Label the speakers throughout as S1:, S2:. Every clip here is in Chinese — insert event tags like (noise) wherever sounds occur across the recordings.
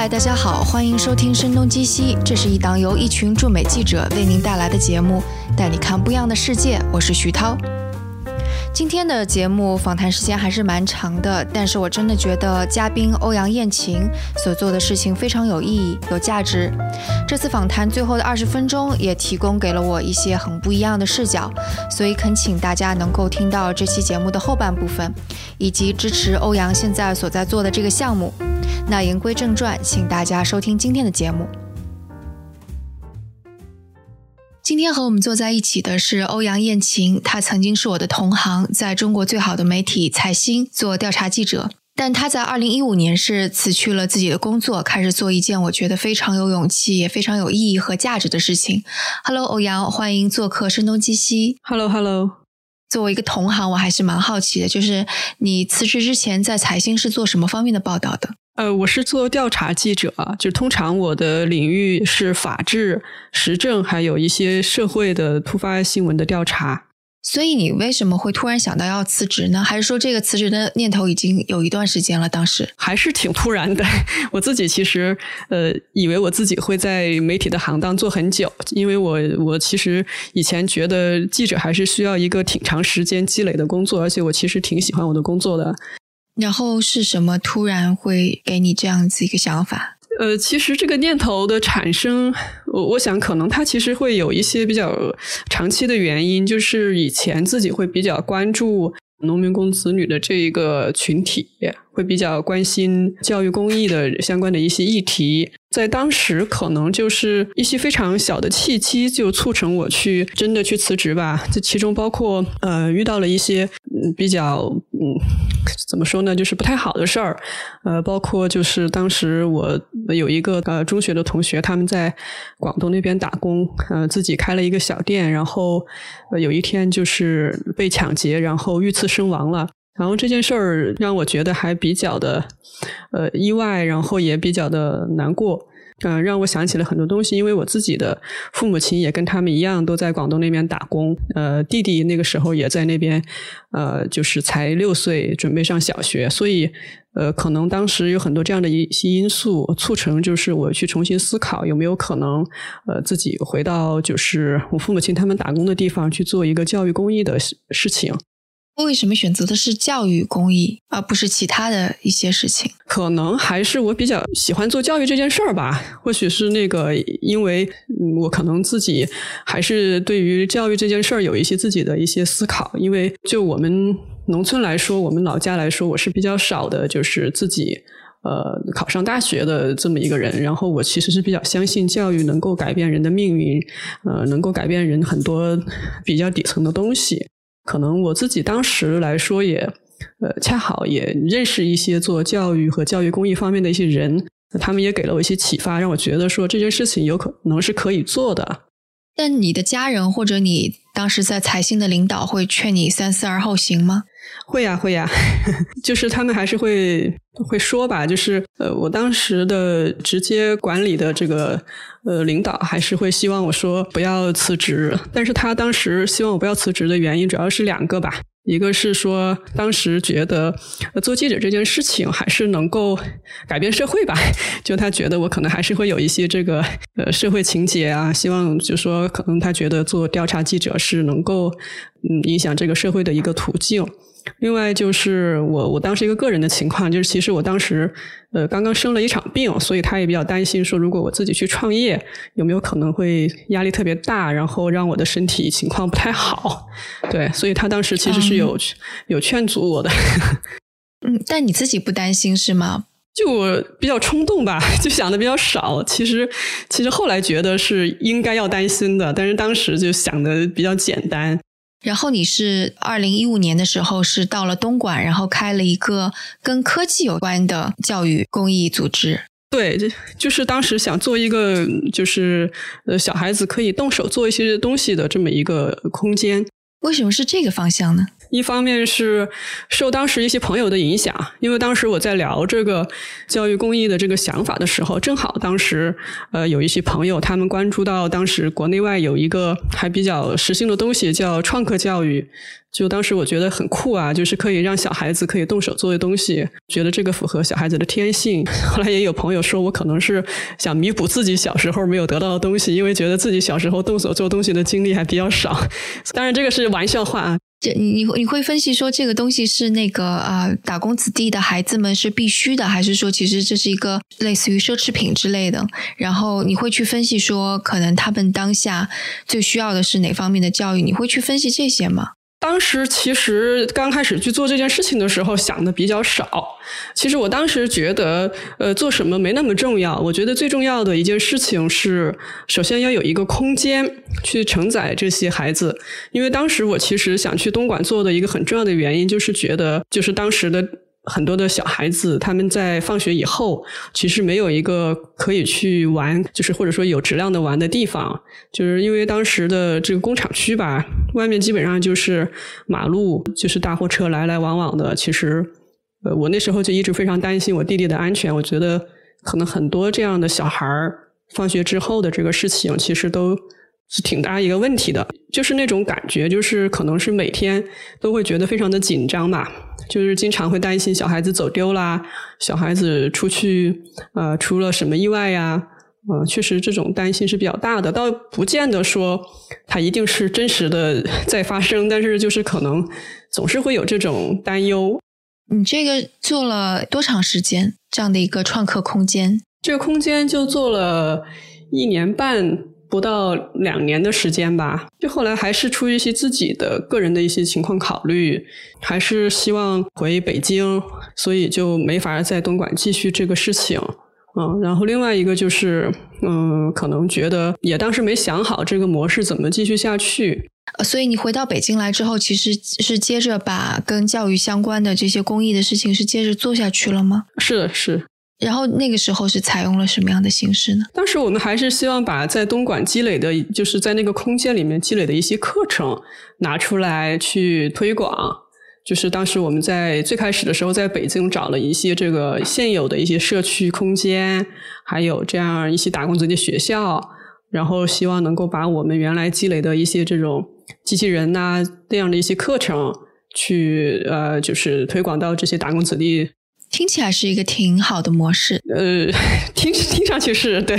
S1: 嗨，大家好，欢迎收听《声东击西》，这是一档由一群驻美记者为您带来的节目，带你看不一样的世界。我是徐涛。今天的节目访谈时间还是蛮长的，但是我真的觉得嘉宾欧阳艳琴所做的事情非常有意义、有价值。这次访谈最后的二十分钟也提供给了我一些很不一样的视角，所以恳请大家能够听到这期节目的后半部分，以及支持欧阳现在所在做的这个项目。那言归正传，请大家收听今天的节目。今天和我们坐在一起的是欧阳艳琴，她曾经是我的同行，在中国最好的媒体财新做调查记者。但她在二零一五年是辞去了自己的工作，开始做一件我觉得非常有勇气、也非常有意义和价值的事情。Hello，欧阳，欢迎做客《声东击西》。
S2: Hello，Hello。
S1: 作为一个同行，我还是蛮好奇的，就是你辞职之前在财新是做什么方面的报道的？
S2: 呃，我是做调查记者，就通常我的领域是法治、时政，还有一些社会的突发新闻的调查。
S1: 所以你为什么会突然想到要辞职呢？还是说这个辞职的念头已经有一段时间了？当时
S2: 还是挺突然的。(laughs) 我自己其实呃，以为我自己会在媒体的行当做很久，因为我我其实以前觉得记者还是需要一个挺长时间积累的工作，而且我其实挺喜欢我的工作的。
S1: 然后是什么突然会给你这样子一个想法？
S2: 呃，其实这个念头的产生，我我想可能它其实会有一些比较长期的原因，就是以前自己会比较关注农民工子女的这一个群体，会比较关心教育公益的相关的一些议题。在当时，可能就是一些非常小的契机，就促成我去真的去辞职吧。这其中包括呃，遇到了一些嗯比较嗯怎么说呢，就是不太好的事儿。呃，包括就是当时我有一个呃中学的同学，他们在广东那边打工，呃，自己开了一个小店，然后呃有一天就是被抢劫，然后遇刺身亡了。然后这件事儿让我觉得还比较的呃意外，然后也比较的难过，嗯，让我想起了很多东西。因为我自己的父母亲也跟他们一样，都在广东那边打工。呃，弟弟那个时候也在那边，呃，就是才六岁，准备上小学。所以，呃，可能当时有很多这样的一些因素，促成就是我去重新思考有没有可能，呃，自己回到就是我父母亲他们打工的地方去做一个教育公益的事情。
S1: 为什么选择的是教育公益，而不是其他的一些事情？
S2: 可能还是我比较喜欢做教育这件事儿吧。或许是那个，因为我可能自己还是对于教育这件事儿有一些自己的一些思考。因为就我们农村来说，我们老家来说，我是比较少的，就是自己呃考上大学的这么一个人。然后我其实是比较相信教育能够改变人的命运，呃，能够改变人很多比较底层的东西。可能我自己当时来说也，呃，恰好也认识一些做教育和教育公益方面的一些人，他们也给了我一些启发，让我觉得说这件事情有可能是可以做的。
S1: 但你的家人或者你当时在财新的领导会劝你三思而后行吗？
S2: 会呀，会呀，(laughs) 就是他们还是会会说吧，就是呃，我当时的直接管理的这个呃领导还是会希望我说不要辞职，但是他当时希望我不要辞职的原因主要是两个吧，一个是说当时觉得做记者这件事情还是能够改变社会吧，就他觉得我可能还是会有一些这个呃社会情节啊，希望就说可能他觉得做调查记者是能够嗯影响这个社会的一个途径。另外就是我，我当时一个个人的情况，就是其实我当时呃刚刚生了一场病，所以他也比较担心，说如果我自己去创业，有没有可能会压力特别大，然后让我的身体情况不太好。对，所以他当时其实是有有劝阻我的。(laughs)
S1: 嗯，但你自己不担心是吗？
S2: 就我比较冲动吧，(laughs) 就想的比较少。其实其实后来觉得是应该要担心的，但是当时就想的比较简单。
S1: 然后你是二零一五年的时候是到了东莞，然后开了一个跟科技有关的教育公益组织。
S2: 对，就是当时想做一个就是呃小孩子可以动手做一些东西的这么一个空间。
S1: 为什么是这个方向呢？
S2: 一方面是受当时一些朋友的影响，因为当时我在聊这个教育公益的这个想法的时候，正好当时呃有一些朋友他们关注到当时国内外有一个还比较时兴的东西叫创客教育。就当时我觉得很酷啊，就是可以让小孩子可以动手做的东西，觉得这个符合小孩子的天性。后来也有朋友说我可能是想弥补自己小时候没有得到的东西，因为觉得自己小时候动手做东西的经历还比较少。(laughs) 当然这个是玩笑话啊。
S1: 这你你你会分析说这个东西是那个啊打工子弟的孩子们是必须的，还是说其实这是一个类似于奢侈品之类的？然后你会去分析说可能他们当下最需要的是哪方面的教育？你会去分析这些吗？
S2: 当时其实刚开始去做这件事情的时候，想的比较少。其实我当时觉得，呃，做什么没那么重要。我觉得最重要的一件事情是，首先要有一个空间去承载这些孩子。因为当时我其实想去东莞做的一个很重要的原因，就是觉得，就是当时的。很多的小孩子，他们在放学以后，其实没有一个可以去玩，就是或者说有质量的玩的地方，就是因为当时的这个工厂区吧，外面基本上就是马路，就是大货车来来往往的。其实，呃，我那时候就一直非常担心我弟弟的安全。我觉得可能很多这样的小孩儿放学之后的这个事情，其实都。是挺大一个问题的，就是那种感觉，就是可能是每天都会觉得非常的紧张吧，就是经常会担心小孩子走丢啦，小孩子出去呃出了什么意外呀，呃，确实这种担心是比较大的，倒不见得说它一定是真实的 (laughs) 在发生，但是就是可能总是会有这种担忧。
S1: 你这个做了多长时间？这样的一个创客空间？
S2: 这个空间就做了一年半。不到两年的时间吧，就后来还是出于一些自己的个人的一些情况考虑，还是希望回北京，所以就没法在东莞继续这个事情。嗯，然后另外一个就是，嗯，可能觉得也当时没想好这个模式怎么继续下去。
S1: 所以你回到北京来之后，其实是接着把跟教育相关的这些公益的事情是接着做下去了吗？
S2: 是的，是。
S1: 然后那个时候是采用了什么样的形式呢？
S2: 当时我们还是希望把在东莞积累的，就是在那个空间里面积累的一些课程拿出来去推广。就是当时我们在最开始的时候，在北京找了一些这个现有的一些社区空间，还有这样一些打工子弟学校，然后希望能够把我们原来积累的一些这种机器人呐那样的一些课程，去呃，就是推广到这些打工子弟。
S1: 听起来是一个挺好的模式，
S2: 呃，(laughs) 听听上去是对，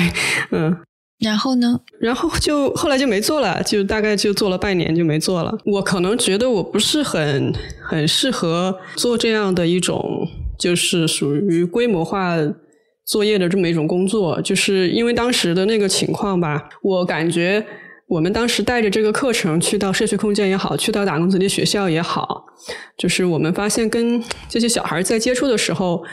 S2: 嗯，
S1: 然后呢？
S2: 然后就后来就没做了，就大概就做了半年就没做了。我可能觉得我不是很很适合做这样的一种，就是属于规模化作业的这么一种工作，就是因为当时的那个情况吧，我感觉。我们当时带着这个课程去到社区空间也好，去到打工子弟学校也好，就是我们发现跟这些小孩在接触的时候，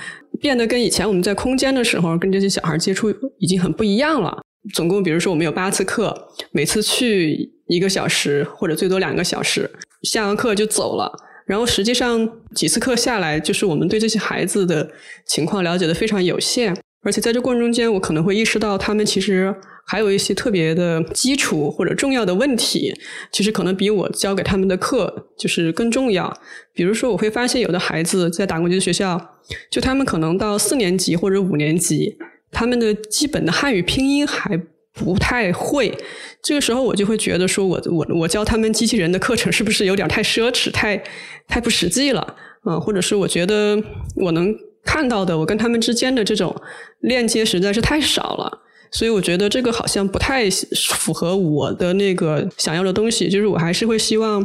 S2: 变得跟以前我们在空间的时候跟这些小孩接触已经很不一样了。总共比如说我们有八次课，每次去一个小时或者最多两个小时，下完课就走了。然后实际上几次课下来，就是我们对这些孩子的情况了解的非常有限，而且在这过程中间，我可能会意识到他们其实。还有一些特别的基础或者重要的问题，其实可能比我教给他们的课就是更重要。比如说，我会发现有的孩子在打工级学校，就他们可能到四年级或者五年级，他们的基本的汉语拼音还不太会。这个时候，我就会觉得说，我我我教他们机器人的课程是不是有点太奢侈、太太不实际了？嗯，或者是我觉得我能看到的，我跟他们之间的这种链接实在是太少了。所以我觉得这个好像不太符合我的那个想要的东西，就是我还是会希望，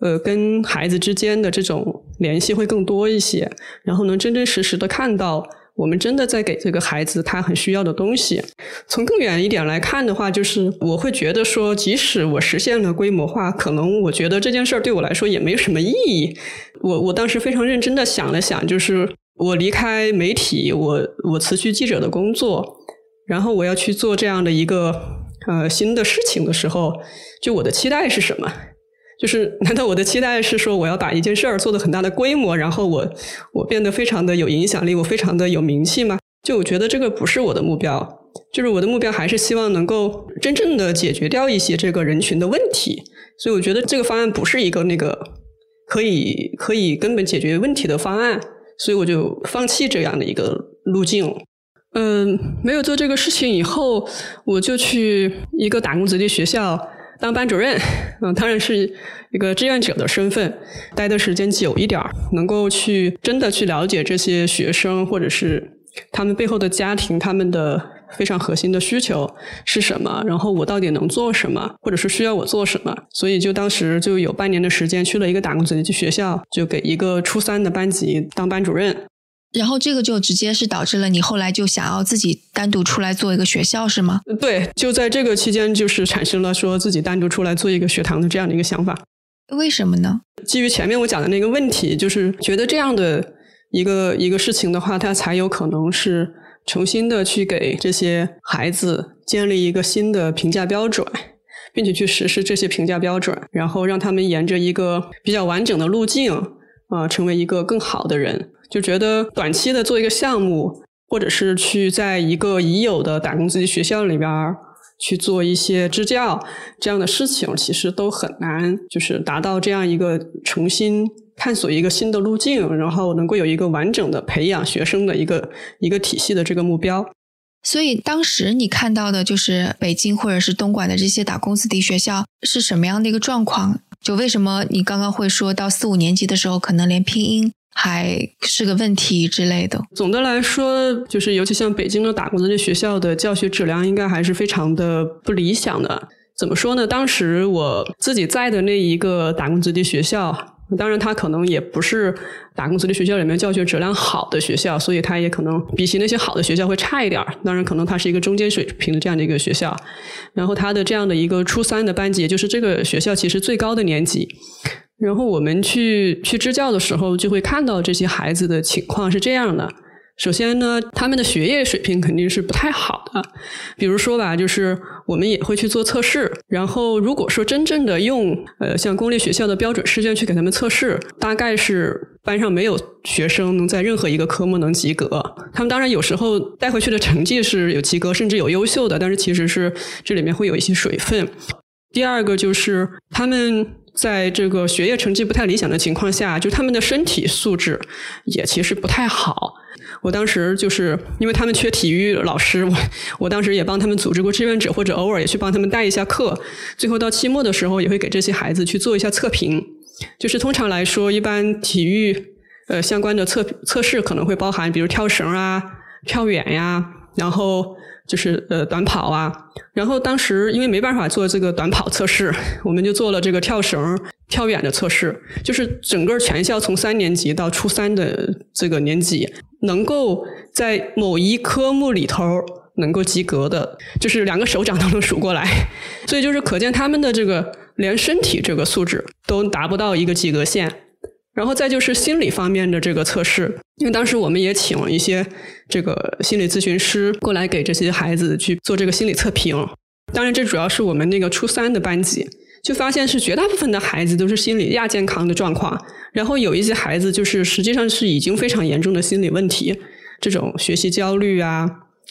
S2: 呃，跟孩子之间的这种联系会更多一些，然后能真真实实的看到我们真的在给这个孩子他很需要的东西。从更远一点来看的话，就是我会觉得说，即使我实现了规模化，可能我觉得这件事儿对我来说也没有什么意义。我我当时非常认真的想了想，就是我离开媒体，我我辞去记者的工作。然后我要去做这样的一个呃新的事情的时候，就我的期待是什么？就是难道我的期待是说我要把一件事儿做的很大的规模，然后我我变得非常的有影响力，我非常的有名气吗？就我觉得这个不是我的目标，就是我的目标还是希望能够真正的解决掉一些这个人群的问题。所以我觉得这个方案不是一个那个。可以可以根本解决问题的方案，所以我就放弃这样的一个路径。嗯，没有做这个事情以后，我就去一个打工子弟学校当班主任。嗯，当然是一个志愿者的身份，待的时间久一点儿，能够去真的去了解这些学生，或者是他们背后的家庭，他们的非常核心的需求是什么，然后我到底能做什么，或者是需要我做什么。所以就当时就有半年的时间去了一个打工子弟学校，就给一个初三的班级当班主任。
S1: 然后这个就直接是导致了你后来就想要自己单独出来做一个学校，是吗？
S2: 对，就在这个期间，就是产生了说自己单独出来做一个学堂的这样的一个想法。
S1: 为什么呢？
S2: 基于前面我讲的那个问题，就是觉得这样的一个一个事情的话，它才有可能是重新的去给这些孩子建立一个新的评价标准，并且去实施这些评价标准，然后让他们沿着一个比较完整的路径啊，成为一个更好的人。就觉得短期的做一个项目，或者是去在一个已有的打工子弟学校里边去做一些支教这样的事情，其实都很难，就是达到这样一个重新探索一个新的路径，然后能够有一个完整的培养学生的一个一个体系的这个目标。
S1: 所以当时你看到的就是北京或者是东莞的这些打工子弟学校是什么样的一个状况？就为什么你刚刚会说到四五年级的时候，可能连拼音？还是个问题之类的。
S2: 总的来说，就是尤其像北京的打工子弟学校的教学质量，应该还是非常的不理想的。怎么说呢？当时我自己在的那一个打工子弟学校，当然它可能也不是打工子弟学校里面教学质量好的学校，所以它也可能比起那些好的学校会差一点当然，可能它是一个中间水平的这样的一个学校。然后它的这样的一个初三的班级，就是这个学校其实最高的年级。然后我们去去支教的时候，就会看到这些孩子的情况是这样的。首先呢，他们的学业水平肯定是不太好的。比如说吧，就是我们也会去做测试。然后如果说真正的用呃像公立学校的标准试卷去给他们测试，大概是班上没有学生能在任何一个科目能及格。他们当然有时候带回去的成绩是有及格，甚至有优秀的，但是其实是这里面会有一些水分。第二个就是他们。在这个学业成绩不太理想的情况下，就他们的身体素质也其实不太好。我当时就是因为他们缺体育老师，我我当时也帮他们组织过志愿者，或者偶尔也去帮他们带一下课。最后到期末的时候，也会给这些孩子去做一下测评。就是通常来说，一般体育呃相关的测测试可能会包含，比如跳绳啊、跳远呀，然后。就是呃短跑啊，然后当时因为没办法做这个短跑测试，我们就做了这个跳绳、跳远的测试。就是整个全校从三年级到初三的这个年级，能够在某一科目里头能够及格的，就是两个手掌都能数过来。所以就是可见他们的这个连身体这个素质都达不到一个及格线。然后再就是心理方面的这个测试，因为当时我们也请了一些这个心理咨询师过来给这些孩子去做这个心理测评。当然，这主要是我们那个初三的班级，就发现是绝大部分的孩子都是心理亚健康的状况。然后有一些孩子就是实际上是已经非常严重的心理问题，这种学习焦虑啊，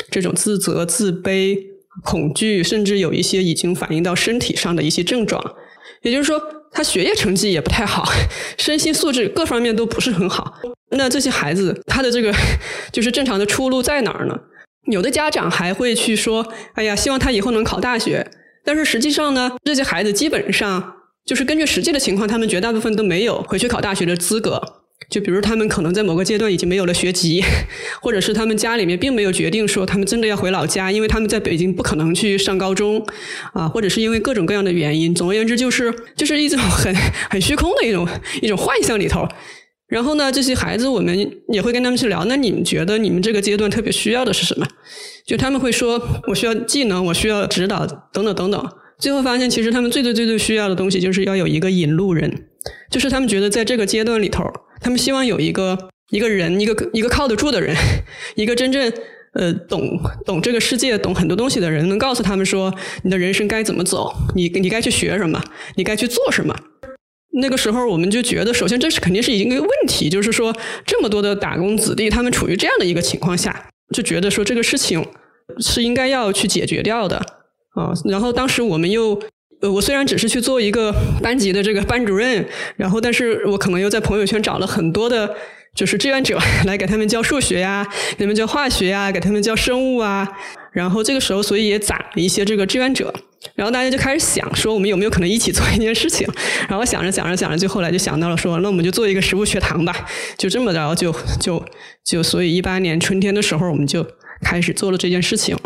S2: 这种自责、自卑、恐惧，甚至有一些已经反映到身体上的一些症状。也就是说。他学业成绩也不太好，(laughs) 身心素质各方面都不是很好。那这些孩子，他的这个 (laughs) 就是正常的出路在哪儿呢？有的家长还会去说：“哎呀，希望他以后能考大学。”但是实际上呢，这些孩子基本上就是根据实际的情况，他们绝大部分都没有回去考大学的资格。就比如他们可能在某个阶段已经没有了学籍，或者是他们家里面并没有决定说他们真的要回老家，因为他们在北京不可能去上高中，啊，或者是因为各种各样的原因。总而言之，就是就是一种很很虚空的一种一种幻象里头。然后呢，这些孩子我们也会跟他们去聊，那你们觉得你们这个阶段特别需要的是什么？就他们会说，我需要技能，我需要指导，等等等等。最后发现，其实他们最最最最需要的东西，就是要有一个引路人，就是他们觉得在这个阶段里头。他们希望有一个一个人，一个一个靠得住的人，(laughs) 一个真正呃懂懂这个世界、懂很多东西的人，能告诉他们说你的人生该怎么走，你你该去学什么，你该去做什么。那个时候，我们就觉得，首先这是肯定是一个问题，就是说这么多的打工子弟，他们处于这样的一个情况下，就觉得说这个事情是应该要去解决掉的啊。然后当时我们又。呃，我虽然只是去做一个班级的这个班主任，然后但是我可能又在朋友圈找了很多的。就是志愿者 (laughs) 来给他们教数学呀，给他们教化学呀，给他们教生物啊。然后这个时候，所以也攒了一些这个志愿者。然后大家就开始想说，我们有没有可能一起做一件事情？然后想着想着想着，就后来就想到了说，那我们就做一个食物学堂吧。就这么着，就就就，所以一八年春天的时候，我们就开始做了这件事情。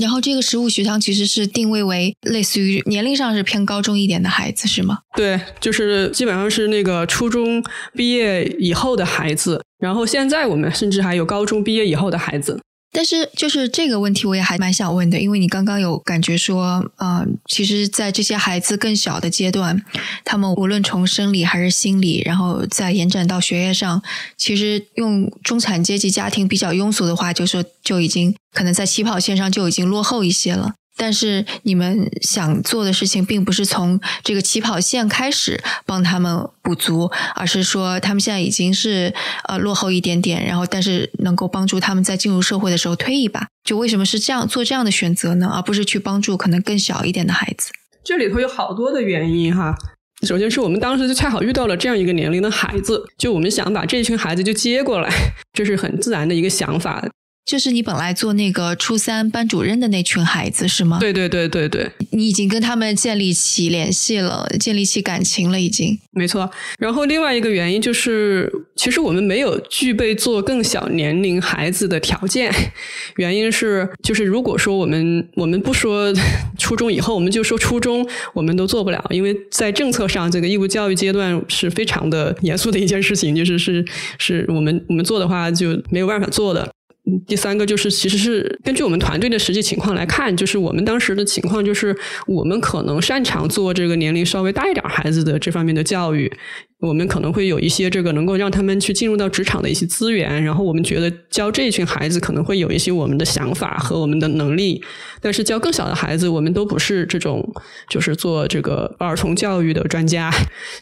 S1: 然后这个食物学堂其实是定位为类似于年龄上是偏高中一点的孩子，是吗？
S2: 对，就是基本上是那个初中毕业以后的孩子。然后现在我们甚至还有高中毕业以后的孩子。
S1: 但是，就是这个问题，我也还蛮想问的，因为你刚刚有感觉说，呃，其实，在这些孩子更小的阶段，他们无论从生理还是心理，然后再延展到学业上，其实用中产阶级家庭比较庸俗的话，就说就已经可能在起跑线上就已经落后一些了。但是你们想做的事情，并不是从这个起跑线开始帮他们补足，而是说他们现在已经是呃落后一点点，然后但是能够帮助他们在进入社会的时候推一把。就为什么是这样做这样的选择呢？而不是去帮助可能更小一点的孩子？
S2: 这里头有好多的原因哈。首先是我们当时就恰好遇到了这样一个年龄的孩子，就我们想把这群孩子就接过来，(laughs) 这是很自然的一个想法。
S1: 就是你本来做那个初三班主任的那群孩子是吗？
S2: 对对对对对，
S1: 你已经跟他们建立起联系了，建立起感情了，已经。
S2: 没错。然后另外一个原因就是，其实我们没有具备做更小年龄孩子的条件。原因是，就是如果说我们我们不说初中以后，我们就说初中，我们都做不了，因为在政策上，这个义务教育阶段是非常的严肃的一件事情，就是是是我们我们做的话就没有办法做的。第三个就是，其实是根据我们团队的实际情况来看，就是我们当时的情况就是，我们可能擅长做这个年龄稍微大一点孩子的这方面的教育。我们可能会有一些这个能够让他们去进入到职场的一些资源，然后我们觉得教这一群孩子可能会有一些我们的想法和我们的能力，但是教更小的孩子，我们都不是这种就是做这个儿童教育的专家。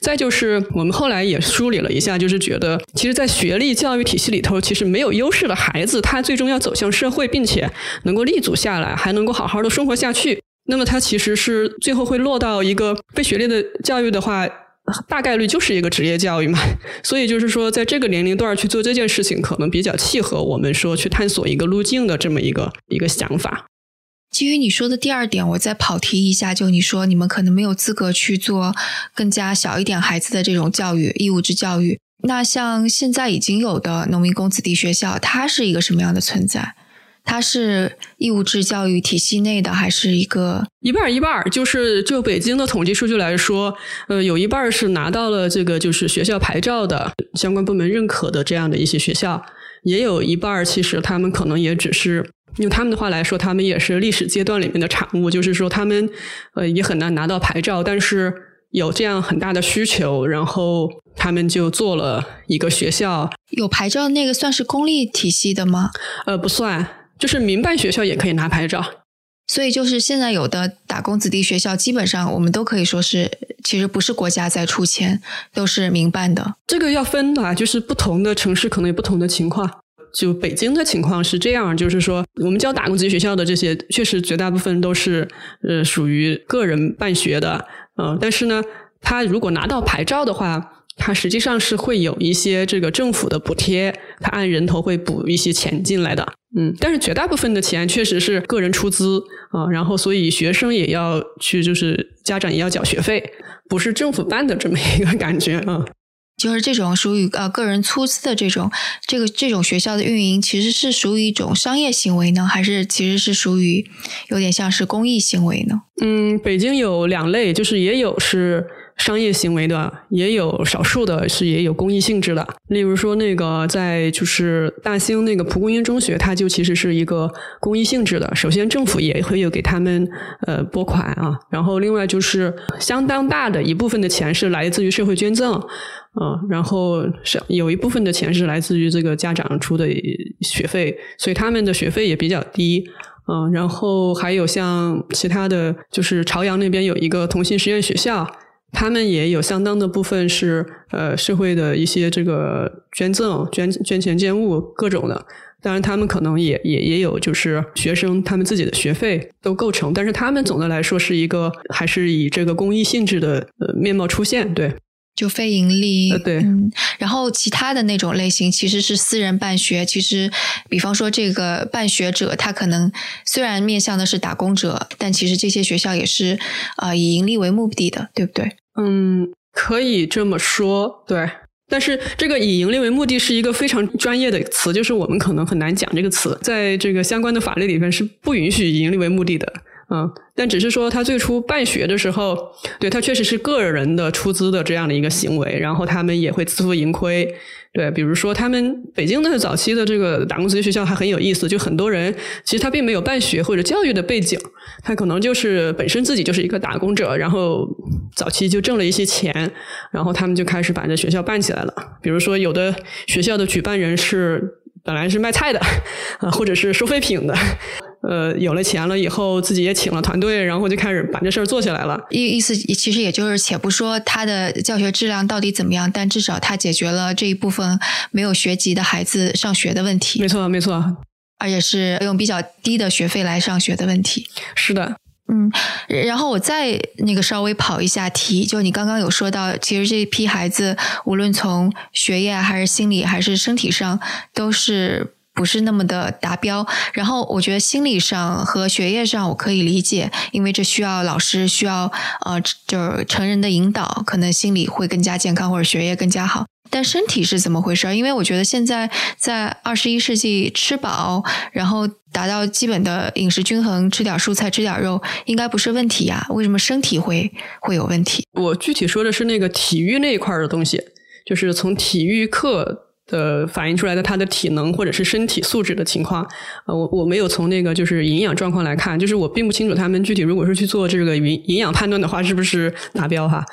S2: 再就是我们后来也梳理了一下，就是觉得其实，在学历教育体系里头，其实没有优势的孩子，他他最终要走向社会，并且能够立足下来，还能够好好的生活下去，那么他其实是最后会落到一个非学历的教育的话。大概率就是一个职业教育嘛，(laughs) 所以就是说，在这个年龄段去做这件事情，可能比较契合我们说去探索一个路径的这么一个一个想法。
S1: 基于你说的第二点，我再跑题一下，就你说你们可能没有资格去做更加小一点孩子的这种教育，义务制教育。那像现在已经有的农民工子弟学校，它是一个什么样的存在？它是义务制教育体系内的，还是一个
S2: 一半一半？就是就北京的统计数据来说，呃，有一半是拿到了这个就是学校牌照的相关部门认可的这样的一些学校，也有一半其实他们可能也只是用他们的话来说，他们也是历史阶段里面的产物，就是说他们呃也很难拿到牌照，但是有这样很大的需求，然后他们就做了一个学校。
S1: 有牌照那个算是公立体系的吗？
S2: 呃，不算。就是民办学校也可以拿牌照，
S1: 所以就是现在有的打工子弟学校，基本上我们都可以说是，其实不是国家在出钱，都是民办的。
S2: 这个要分的，啊就是不同的城市可能有不同的情况。就北京的情况是这样，就是说我们教打工子弟学校的这些，确实绝大部分都是呃属于个人办学的，嗯，但是呢，他如果拿到牌照的话。他实际上是会有一些这个政府的补贴，他按人头会补一些钱进来的，嗯，但是绝大部分的钱确实是个人出资啊，然后所以学生也要去，就是家长也要缴学费，不是政府办的这么一个感觉啊。
S1: 就是这种属于呃个人出资的这种这个这种学校的运营，其实是属于一种商业行为呢，还是其实是属于有点像是公益行为呢？
S2: 嗯，北京有两类，就是也有是。商业行为的也有少数的是也有公益性质的，例如说那个在就是大兴那个蒲公英中学，它就其实是一个公益性质的。首先政府也会有给他们呃拨款啊，然后另外就是相当大的一部分的钱是来自于社会捐赠啊，然后是有一部分的钱是来自于这个家长出的学费，所以他们的学费也比较低啊。然后还有像其他的就是朝阳那边有一个同心实验学校。他们也有相当的部分是呃社会的一些这个捐赠、捐捐钱、捐物各种的，当然，他们可能也也也有，就是学生他们自己的学费都构成，但是他们总的来说是一个还是以这个公益性质的呃面貌出现，对。
S1: 就非盈利，
S2: 对，
S1: 嗯，然后其他的那种类型其实是私人办学，其实比方说这个办学者，他可能虽然面向的是打工者，但其实这些学校也是啊以盈利为目的的，对不对？
S2: 嗯，可以这么说，对。但是这个以盈利为目的是一个非常专业的词，就是我们可能很难讲这个词，在这个相关的法律里面是不允许以盈利为目的的。嗯，但只是说他最初办学的时候，对他确实是个人的出资的这样的一个行为，然后他们也会自负盈亏。对，比如说他们北京的早期的这个打工子弟学校还很有意思，就很多人其实他并没有办学或者教育的背景，他可能就是本身自己就是一个打工者，然后早期就挣了一些钱，然后他们就开始把这学校办起来了。比如说有的学校的举办人是本来是卖菜的啊，(laughs) 或者是收废品的。呃，有了钱了以后，自己也请了团队，然后就开始把这事儿做起来了。
S1: 意意思其实也就是，且不说他的教学质量到底怎么样，但至少他解决了这一部分没有学籍的孩子上学的问题。
S2: 没错，没错，
S1: 而且是用比较低的学费来上学的问题。
S2: 是的，
S1: 嗯。然后我再那个稍微跑一下题，就你刚刚有说到，其实这一批孩子无论从学业还是心理还是身体上都是。不是那么的达标，然后我觉得心理上和学业上我可以理解，因为这需要老师需要呃就是成人的引导，可能心理会更加健康或者学业更加好。但身体是怎么回事？因为我觉得现在在二十一世纪吃饱，然后达到基本的饮食均衡，吃点蔬菜吃点肉，应该不是问题呀？为什么身体会会有问题？
S2: 我具体说的是那个体育那一块的东西，就是从体育课。的反映出来的他的体能或者是身体素质的情况，呃，我我没有从那个就是营养状况来看，就是我并不清楚他们具体如果是去做这个营营养判断的话，是不是达标哈。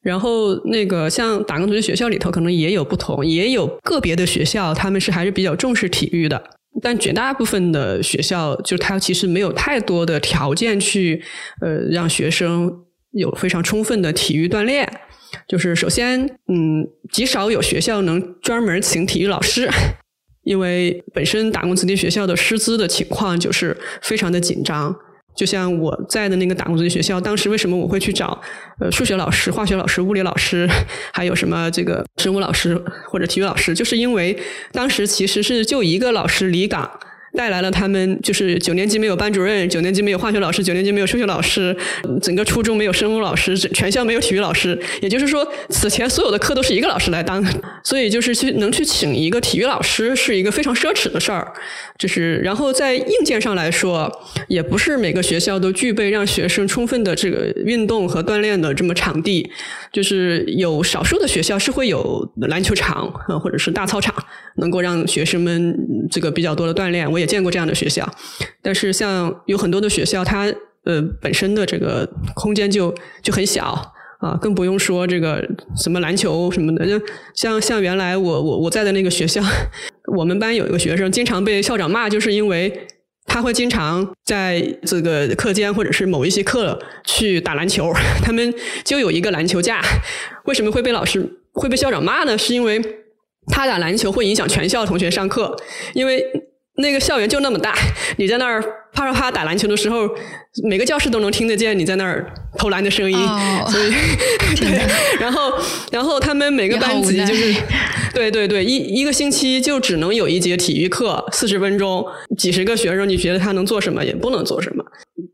S2: 然后那个像打工族的学校里头，可能也有不同，也有个别的学校他们是还是比较重视体育的，但绝大部分的学校就他其实没有太多的条件去呃让学生有非常充分的体育锻炼。就是首先，嗯，极少有学校能专门请体育老师，因为本身打工子弟学校的师资的情况就是非常的紧张。就像我在的那个打工子弟学校，当时为什么我会去找呃数学老师、化学老师、物理老师，还有什么这个生物老师或者体育老师，就是因为当时其实是就一个老师离岗。带来了他们就是九年级没有班主任，九年级没有化学老师，九年级没有数学老师，整个初中没有生物老师，全校没有体育老师。也就是说，此前所有的课都是一个老师来当，所以就是去能去请一个体育老师是一个非常奢侈的事儿。就是，然后在硬件上来说，也不是每个学校都具备让学生充分的这个运动和锻炼的这么场地。就是有少数的学校是会有篮球场或者是大操场，能够让学生们这个比较多的锻炼。我也见过这样的学校，但是像有很多的学校，它呃本身的这个空间就就很小啊，更不用说这个什么篮球什么的。就像像原来我我我在的那个学校，我们班有一个学生经常被校长骂，就是因为他会经常在这个课间或者是某一些课去打篮球，他们就有一个篮球架。为什么会被老师会被校长骂呢？是因为他打篮球会影响全校同学上课，因为。那个校园就那么大，(laughs) 你在那儿啪啪啪打篮球的时候，每个教室都能听得见你在那儿投篮的声音。(laughs) 所以，(laughs) 对，然后，然后他们每个班级就是，对对对，一一个星期就只能有一节体育课，四十分钟，几十个学生，你觉得他能做什么？也不能做什么。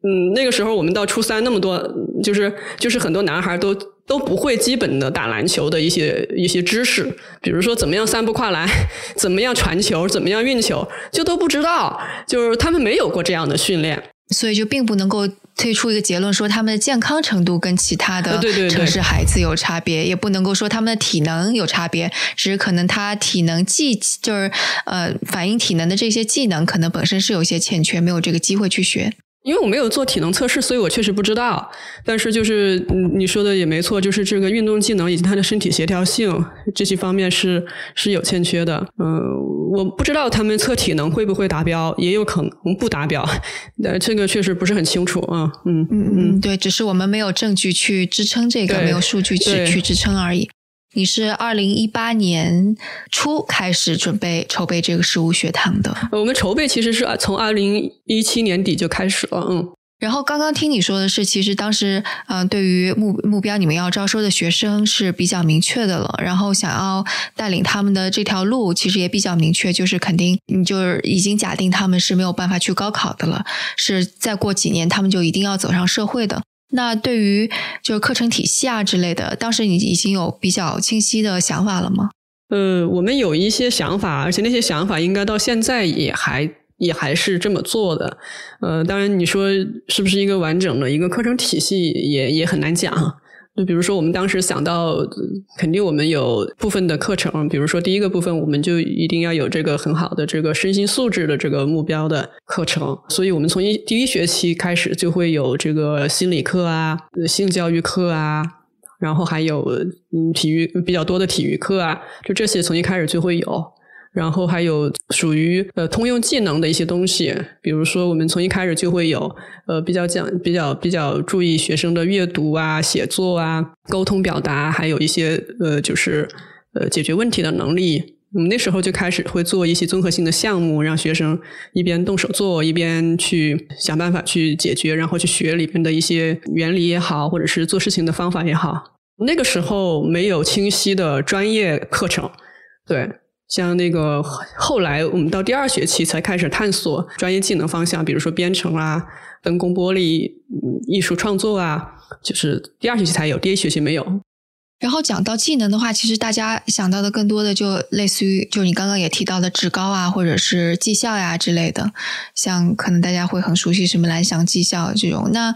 S2: 嗯，那个时候我们到初三，那么多，就是就是很多男孩都。都不会基本的打篮球的一些一些知识，比如说怎么样三步跨栏，(laughs) 怎么样传球，怎么样运球，就都不知道，就是他们没有过这样的训练，
S1: 所以就并不能够推出一个结论说他们的健康程度跟其他的城市孩子有差别，也不能够说他们的体能有差别，只是可能他体能技就是呃反映体能的这些技能可能本身是有些欠缺，没有这个机会去学。
S2: 因为我没有做体能测试，所以我确实不知道。但是就是你说的也没错，就是这个运动技能以及他的身体协调性这些方面是是有欠缺的。嗯，我不知道他们测体能会不会达标，也有可能不达标。(laughs) 呃，这个确实不是很清楚啊。
S1: 嗯嗯嗯，对，只是我们没有证据去支撑这个，没有数据去去支撑而已。你是二零一八年初开始准备筹备这个食物学堂的。
S2: 我们筹备其实是从二零一七年底就开始了，嗯。
S1: 然后刚刚听你说的是，其实当时嗯，对于目目标你们要招收的学生是比较明确的了，然后想要带领他们的这条路其实也比较明确，就是肯定你就是已经假定他们是没有办法去高考的了，是再过几年他们就一定要走上社会的。那对于就是课程体系啊之类的，当时你已经有比较清晰的想法了吗？
S2: 呃，我们有一些想法，而且那些想法应该到现在也还也还是这么做的。呃，当然你说是不是一个完整的一个课程体系，也也很难讲。就比如说，我们当时想到，肯定我们有部分的课程，比如说第一个部分，我们就一定要有这个很好的这个身心素质的这个目标的课程，所以我们从一第一学期开始就会有这个心理课啊、性教育课啊，然后还有嗯体育比较多的体育课啊，就这些从一开始就会有。然后还有属于呃通用技能的一些东西，比如说我们从一开始就会有呃比较讲比较比较注意学生的阅读啊、写作啊、沟通表达，还有一些呃就是呃解决问题的能力。我们那时候就开始会做一些综合性的项目，让学生一边动手做，一边去想办法去解决，然后去学里边的一些原理也好，或者是做事情的方法也好。那个时候没有清晰的专业课程，对。像那个后来，我们到第二学期才开始探索专业技能方向，比如说编程啊、分工玻璃、艺术创作啊，就是第二学期才有，第一学期没有。
S1: 然后讲到技能的话，其实大家想到的更多的就类似于，就你刚刚也提到的职高啊，或者是技校呀之类的，像可能大家会很熟悉什么蓝翔技校这种。那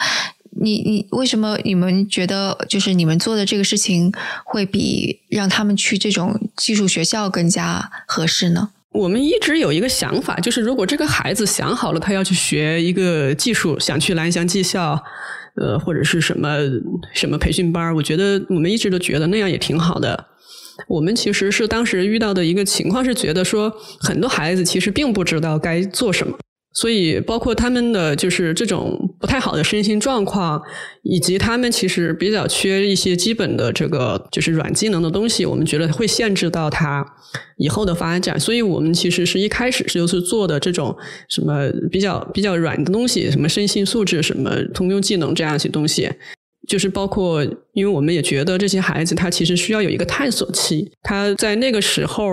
S1: 你你为什么你们觉得就是你们做的这个事情会比让他们去这种技术学校更加合适呢？
S2: 我们一直有一个想法，就是如果这个孩子想好了他要去学一个技术，想去蓝翔技校，呃，或者是什么什么培训班，我觉得我们一直都觉得那样也挺好的。我们其实是当时遇到的一个情况是觉得说，很多孩子其实并不知道该做什么。所以，包括他们的就是这种不太好的身心状况，以及他们其实比较缺一些基本的这个就是软技能的东西，我们觉得会限制到他以后的发展。所以我们其实是一开始就是做的这种什么比较比较软的东西，什么身心素质、什么通用技能这样一些东西，就是包括，因为我们也觉得这些孩子他其实需要有一个探索期，他在那个时候。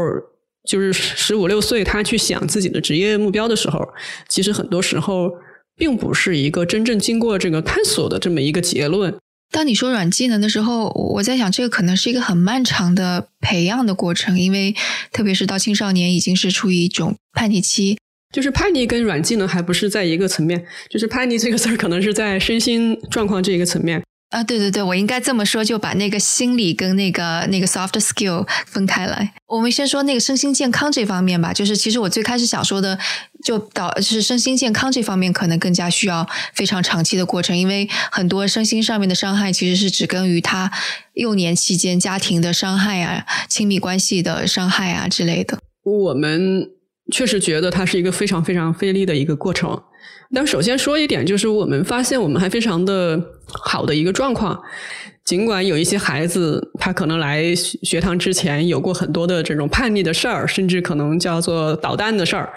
S2: 就是十五六岁，他去想自己的职业目标的时候，其实很多时候并不是一个真正经过这个探索的这么一个结论。
S1: 当你说软技能的时候，我在想，这个可能是一个很漫长的培养的过程，因为特别是到青少年已经是处于一种叛逆期。
S2: 就是叛逆跟软技能还不是在一个层面，就是叛逆这个字儿可能是在身心状况这一个层面。
S1: 啊，对对对，我应该这么说，就把那个心理跟那个那个 soft skill 分开来。我们先说那个身心健康这方面吧。就是其实我最开始想说的，就导就是身心健康这方面可能更加需要非常长期的过程，因为很多身心上面的伤害其实是只根于他幼年期间家庭的伤害啊、亲密关系的伤害啊之类的。
S2: 我们确实觉得它是一个非常非常费力的一个过程。但首先说一点，就是我们发现我们还非常的好的一个状况，尽管有一些孩子他可能来学堂之前有过很多的这种叛逆的事儿，甚至可能叫做捣蛋的事儿，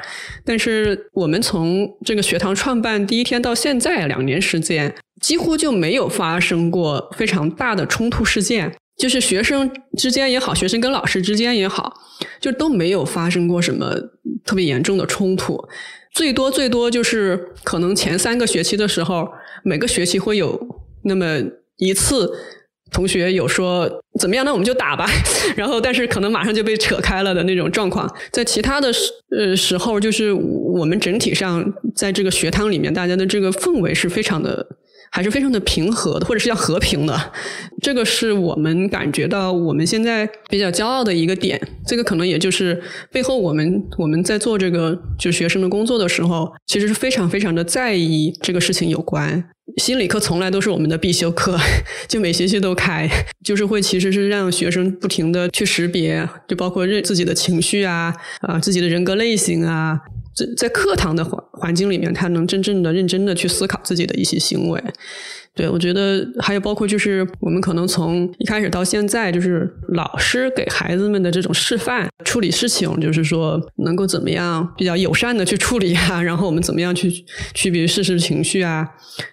S2: 但是我们从这个学堂创办第一天到现在两年时间，几乎就没有发生过非常大的冲突事件，就是学生之间也好，学生跟老师之间也好，就都没有发生过什么特别严重的冲突。最多最多就是可能前三个学期的时候，每个学期会有那么一次，同学有说怎么样，那我们就打吧。(laughs) 然后，但是可能马上就被扯开了的那种状况。在其他的时呃时候，就是我们整体上在这个学堂里面，大家的这个氛围是非常的。还是非常的平和的，或者是叫和平的，这个是我们感觉到我们现在比较骄傲的一个点。这个可能也就是背后我们我们在做这个就学生的工作的时候，其实是非常非常的在意这个事情有关。心理课从来都是我们的必修课，就每学期都开，就是会其实是让学生不停的去识别，就包括认自己的情绪啊啊，自己的人格类型啊。在在课堂的环环境里面，他能真正的、认真的去思考自己的一些行为。对，我觉得还有包括就是我们可能从一开始到现在，就是老师给孩子们的这种示范处理事情，就是说能够怎么样比较友善的去处理啊，然后我们怎么样去区别事实情绪啊，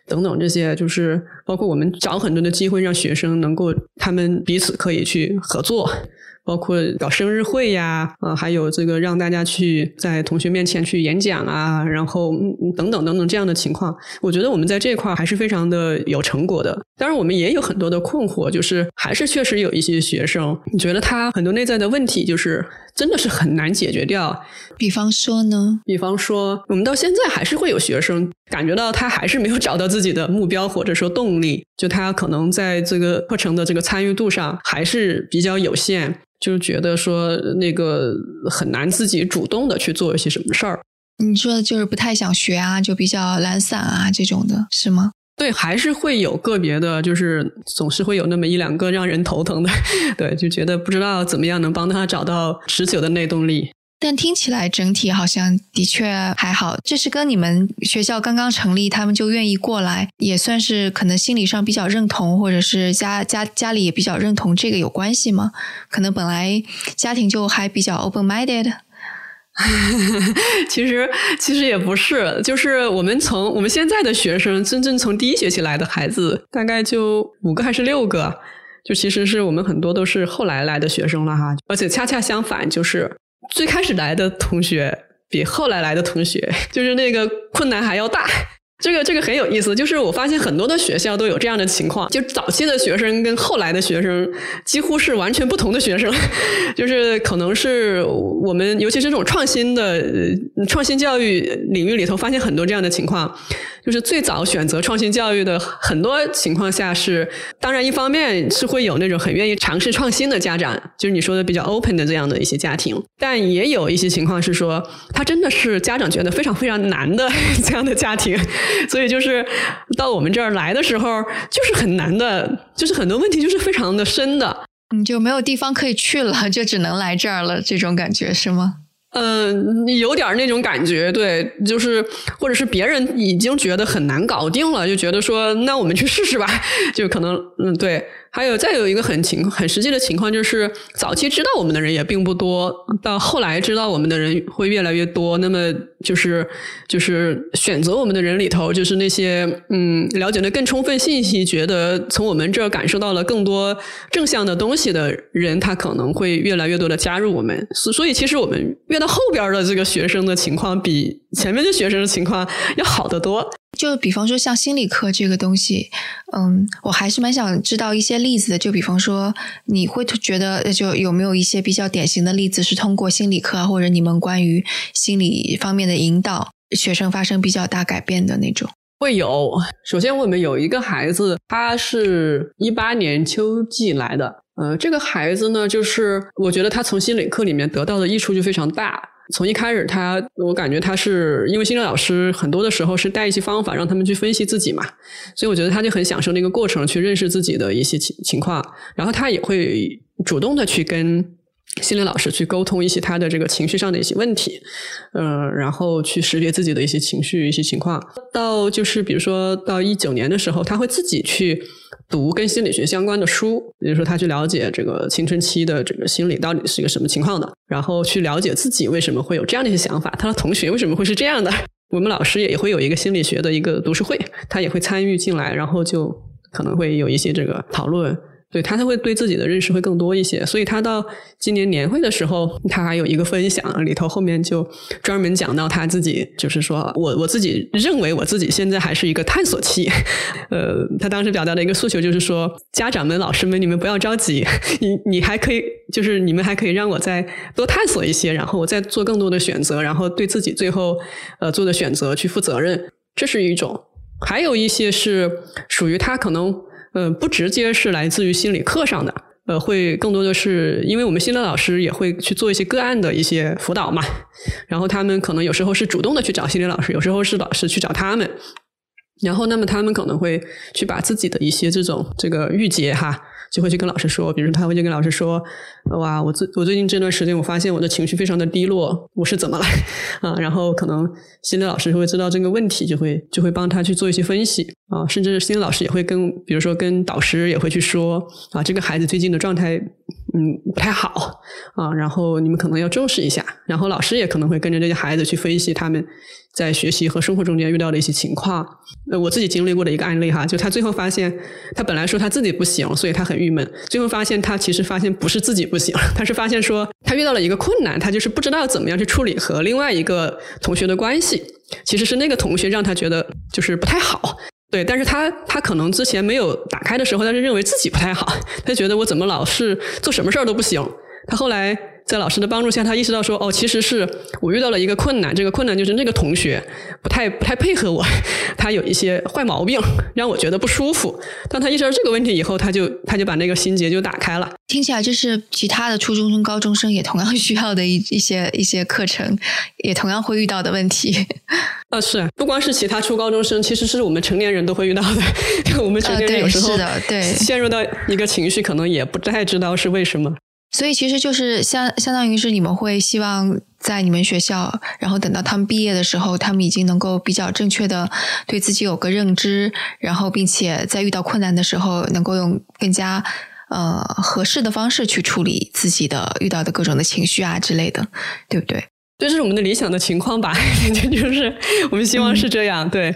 S2: 等等这些，就是包括我们找很多的机会让学生能够他们彼此可以去合作。包括搞生日会呀，啊，还有这个让大家去在同学面前去演讲啊，然后嗯等等等等这样的情况，我觉得我们在这块还是非常的有成果的。当然，我们也有很多的困惑，就是还是确实有一些学生，你觉得他很多内在的问题，就是真的是很难解决掉。
S1: 比方说呢？
S2: 比方说，我们到现在还是会有学生感觉到他还是没有找到自己的目标或者说动力，就他可能在这个课程的这个参与度上还是比较有限。就觉得说那个很难自己主动的去做一些什么事儿。
S1: 你说的就是不太想学啊，就比较懒散啊，这种的是吗？
S2: 对，还是会有个别的，就是总是会有那么一两个让人头疼的。(laughs) 对，就觉得不知道怎么样能帮他找到持久的内动力。
S1: 但听起来整体好像的确还好，这是跟你们学校刚刚成立，他们就愿意过来，也算是可能心理上比较认同，或者是家家家里也比较认同这个有关系吗？可能本来家庭就还比较 open minded。(laughs)
S2: 其实其实也不是，就是我们从我们现在的学生，真正从第一学期来的孩子，大概就五个还是六个，就其实是我们很多都是后来来的学生了哈，而且恰恰相反，就是。最开始来的同学比后来来的同学，就是那个困难还要大。这个这个很有意思，就是我发现很多的学校都有这样的情况，就早期的学生跟后来的学生几乎是完全不同的学生，(laughs) 就是可能是我们尤其是这种创新的创新教育领域里头，发现很多这样的情况。就是最早选择创新教育的很多情况下是，当然一方面是会有那种很愿意尝试创新的家长，就是你说的比较 open 的这样的一些家庭，但也有一些情况是说，他真的是家长觉得非常非常难的 (laughs) 这样的家庭，所以就是到我们这儿来的时候，就是很难的，就是很多问题就是非常的深的，
S1: 你就没有地方可以去了，就只能来这儿了，这种感觉是吗？
S2: 嗯，有点那种感觉，对，就是或者是别人已经觉得很难搞定了，就觉得说，那我们去试试吧，就可能，嗯，对。还有再有一个很情很实际的情况，就是早期知道我们的人也并不多，到后来知道我们的人会越来越多。那么就是就是选择我们的人里头，就是那些嗯了解的更充分信息，觉得从我们这儿感受到了更多正向的东西的人，他可能会越来越多的加入我们。所所以其实我们越到后边的这个学生的情况，比前面的学生的情况要好得多。
S1: 就比方说像心理课这个东西，嗯，我还是蛮想知道一些例子的。就比方说，你会觉得就有没有一些比较典型的例子，是通过心理课或者你们关于心理方面的引导，学生发生比较大改变的那种？
S2: 会有。首先，我们有一个孩子，他是一八年秋季来的。呃，这个孩子呢，就是我觉得他从心理课里面得到的益处就非常大。从一开始，他我感觉他是因为心理老师很多的时候是带一些方法让他们去分析自己嘛，所以我觉得他就很享受那个过程，去认识自己的一些情情况，然后他也会主动的去跟心理老师去沟通一些他的这个情绪上的一些问题，嗯，然后去识别自己的一些情绪一些情况。到就是比如说到一九年的时候，他会自己去。读跟心理学相关的书，比如说他去了解这个青春期的这个心理到底是一个什么情况的，然后去了解自己为什么会有这样的一些想法，他的同学为什么会是这样的。(laughs) 我们老师也会有一个心理学的一个读书会，他也会参与进来，然后就可能会有一些这个讨论。对他，才会对自己的认识会更多一些，所以他到今年年会的时候，他还有一个分享，里头后面就专门讲到他自己，就是说我我自己认为我自己现在还是一个探索期，呃，他当时表达的一个诉求就是说，家长们、老师们，你们不要着急，你你还可以，就是你们还可以让我再多探索一些，然后我再做更多的选择，然后对自己最后呃做的选择去负责任，这是一种，还有一些是属于他可能。嗯，不直接是来自于心理课上的，呃，会更多的是因为我们心理老师也会去做一些个案的一些辅导嘛，然后他们可能有时候是主动的去找心理老师，有时候是老师去找他们。然后，那么他们可能会去把自己的一些这种这个郁结哈，就会去跟老师说，比如他会去跟老师说，哇，我最我最近这段时间我发现我的情绪非常的低落，我是怎么了 (laughs) 啊？然后可能心理老师会知道这个问题，就会就会帮他去做一些分析啊，甚至心理老师也会跟，比如说跟导师也会去说啊，这个孩子最近的状态嗯不太好啊，然后你们可能要重视一下，然后老师也可能会跟着这些孩子去分析他们。在学习和生活中间遇到的一些情况，呃，我自己经历过的一个案例哈，就他最后发现，他本来说他自己不行，所以他很郁闷，最后发现他其实发现不是自己不行，他是发现说他遇到了一个困难，他就是不知道怎么样去处理和另外一个同学的关系，其实是那个同学让他觉得就是不太好，对，但是他他可能之前没有打开的时候，他是认为自己不太好，他觉得我怎么老是做什么事儿都不行，他后来。在老师的帮助下，他意识到说：“哦，其实是我遇到了一个困难。这个困难就是那个同学不太不太配合我，(laughs) 他有一些坏毛病，让我觉得不舒服。当他意识到这个问题以后，他就他就把那个心结就打开了。
S1: 听起来这是其他的初中生、高中生也同样需要的一 (laughs) 一些一些课程，也同样会遇到的问题。
S2: 啊，(laughs) 是不光是其他初高中生，其实是我们成年人都会遇到的。我们成年人有时候
S1: 对
S2: 陷入到一个情绪，可能也不太知道是为什么。”
S1: 所以其实就是相相当于是你们会希望在你们学校，然后等到他们毕业的时候，他们已经能够比较正确的对自己有个认知，然后并且在遇到困难的时候，能够用更加呃合适的方式去处理自己的遇到的各种的情绪啊之类的，对不对？
S2: 这是我们的理想的情况吧？(laughs) 就是我们希望是这样。对。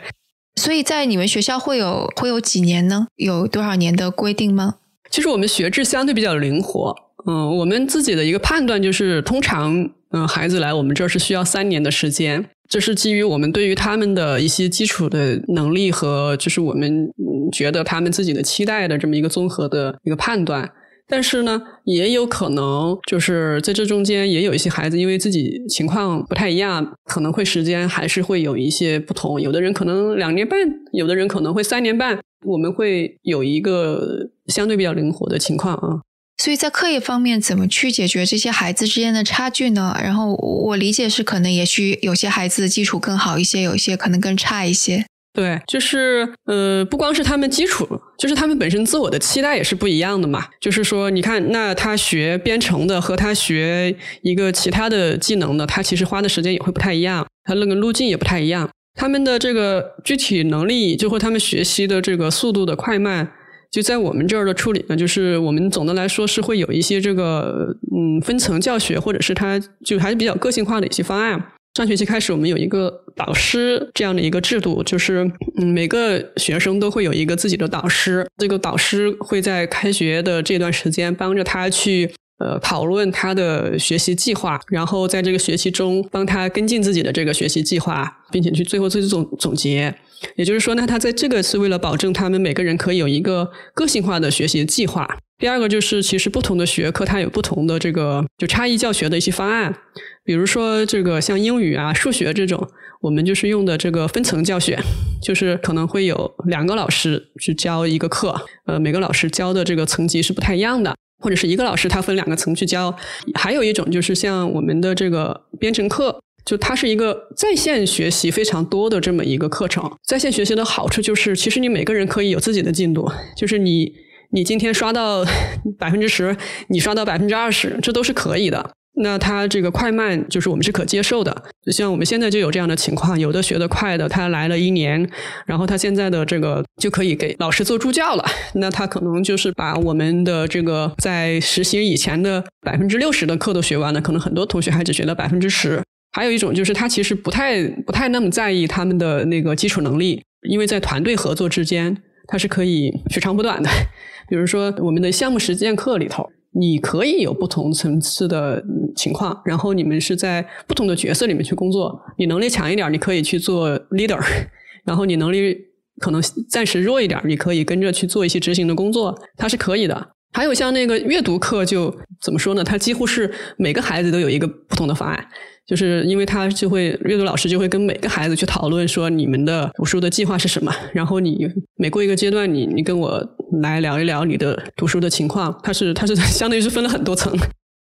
S1: 所以在你们学校会有会有几年呢？有多少年的规定吗？
S2: 其实我们学制相对比较灵活。嗯，我们自己的一个判断就是，通常嗯，孩子来我们这儿是需要三年的时间，这是基于我们对于他们的一些基础的能力和就是我们觉得他们自己的期待的这么一个综合的一个判断。但是呢，也有可能就是在这中间也有一些孩子，因为自己情况不太一样，可能会时间还是会有一些不同。有的人可能两年半，有的人可能会三年半，我们会有一个相对比较灵活的情况啊。
S1: 所以在课业方面，怎么去解决这些孩子之间的差距呢？然后我理解是，可能也许有些孩子的基础更好一些，有一些可能更差一些。
S2: 对，就是呃，不光是他们基础，就是他们本身自我的期待也是不一样的嘛。就是说，你看，那他学编程的和他学一个其他的技能的，他其实花的时间也会不太一样，他那个路径也不太一样。他们的这个具体能力，就和他们学习的这个速度的快慢。就在我们这儿的处理呢，就是我们总的来说是会有一些这个嗯分层教学，或者是它就还是比较个性化的一些方案。上学期开始，我们有一个导师这样的一个制度，就是嗯每个学生都会有一个自己的导师，这个导师会在开学的这段时间帮着他去呃讨论他的学习计划，然后在这个学期中帮他跟进自己的这个学习计划，并且去最后做总总结。也就是说呢，他在这个是为了保证他们每个人可以有一个个性化的学习计划。第二个就是，其实不同的学科它有不同的这个就差异教学的一些方案。比如说这个像英语啊、数学这种，我们就是用的这个分层教学，就是可能会有两个老师去教一个课，呃，每个老师教的这个层级是不太一样的，或者是一个老师他分两个层去教。还有一种就是像我们的这个编程课。就它是一个在线学习非常多的这么一个课程。在线学习的好处就是，其实你每个人可以有自己的进度，就是你你今天刷到 (laughs) 百分之十，你刷到百分之二十，这都是可以的。那它这个快慢就是我们是可接受的。就像我们现在就有这样的情况，有的学得快的，他来了一年，然后他现在的这个就可以给老师做助教了。那他可能就是把我们的这个在实习以前的百分之六十的课都学完了，可能很多同学还只学了百分之十。还有一种就是他其实不太不太那么在意他们的那个基础能力，因为在团队合作之间，它是可以取长补短的。(laughs) 比如说我们的项目实践课里头，你可以有不同层次的情况，然后你们是在不同的角色里面去工作。你能力强一点，你可以去做 leader；(laughs) 然后你能力可能暂时弱一点，你可以跟着去做一些执行的工作，它是可以的。还有像那个阅读课，就怎么说呢？它几乎是每个孩子都有一个不同的方案。就是因为他就会阅读老师就会跟每个孩子去讨论说你们的读书的计划是什么，然后你每过一个阶段，你你跟我来聊一聊你的读书的情况。他是他是相当于是分了很多层。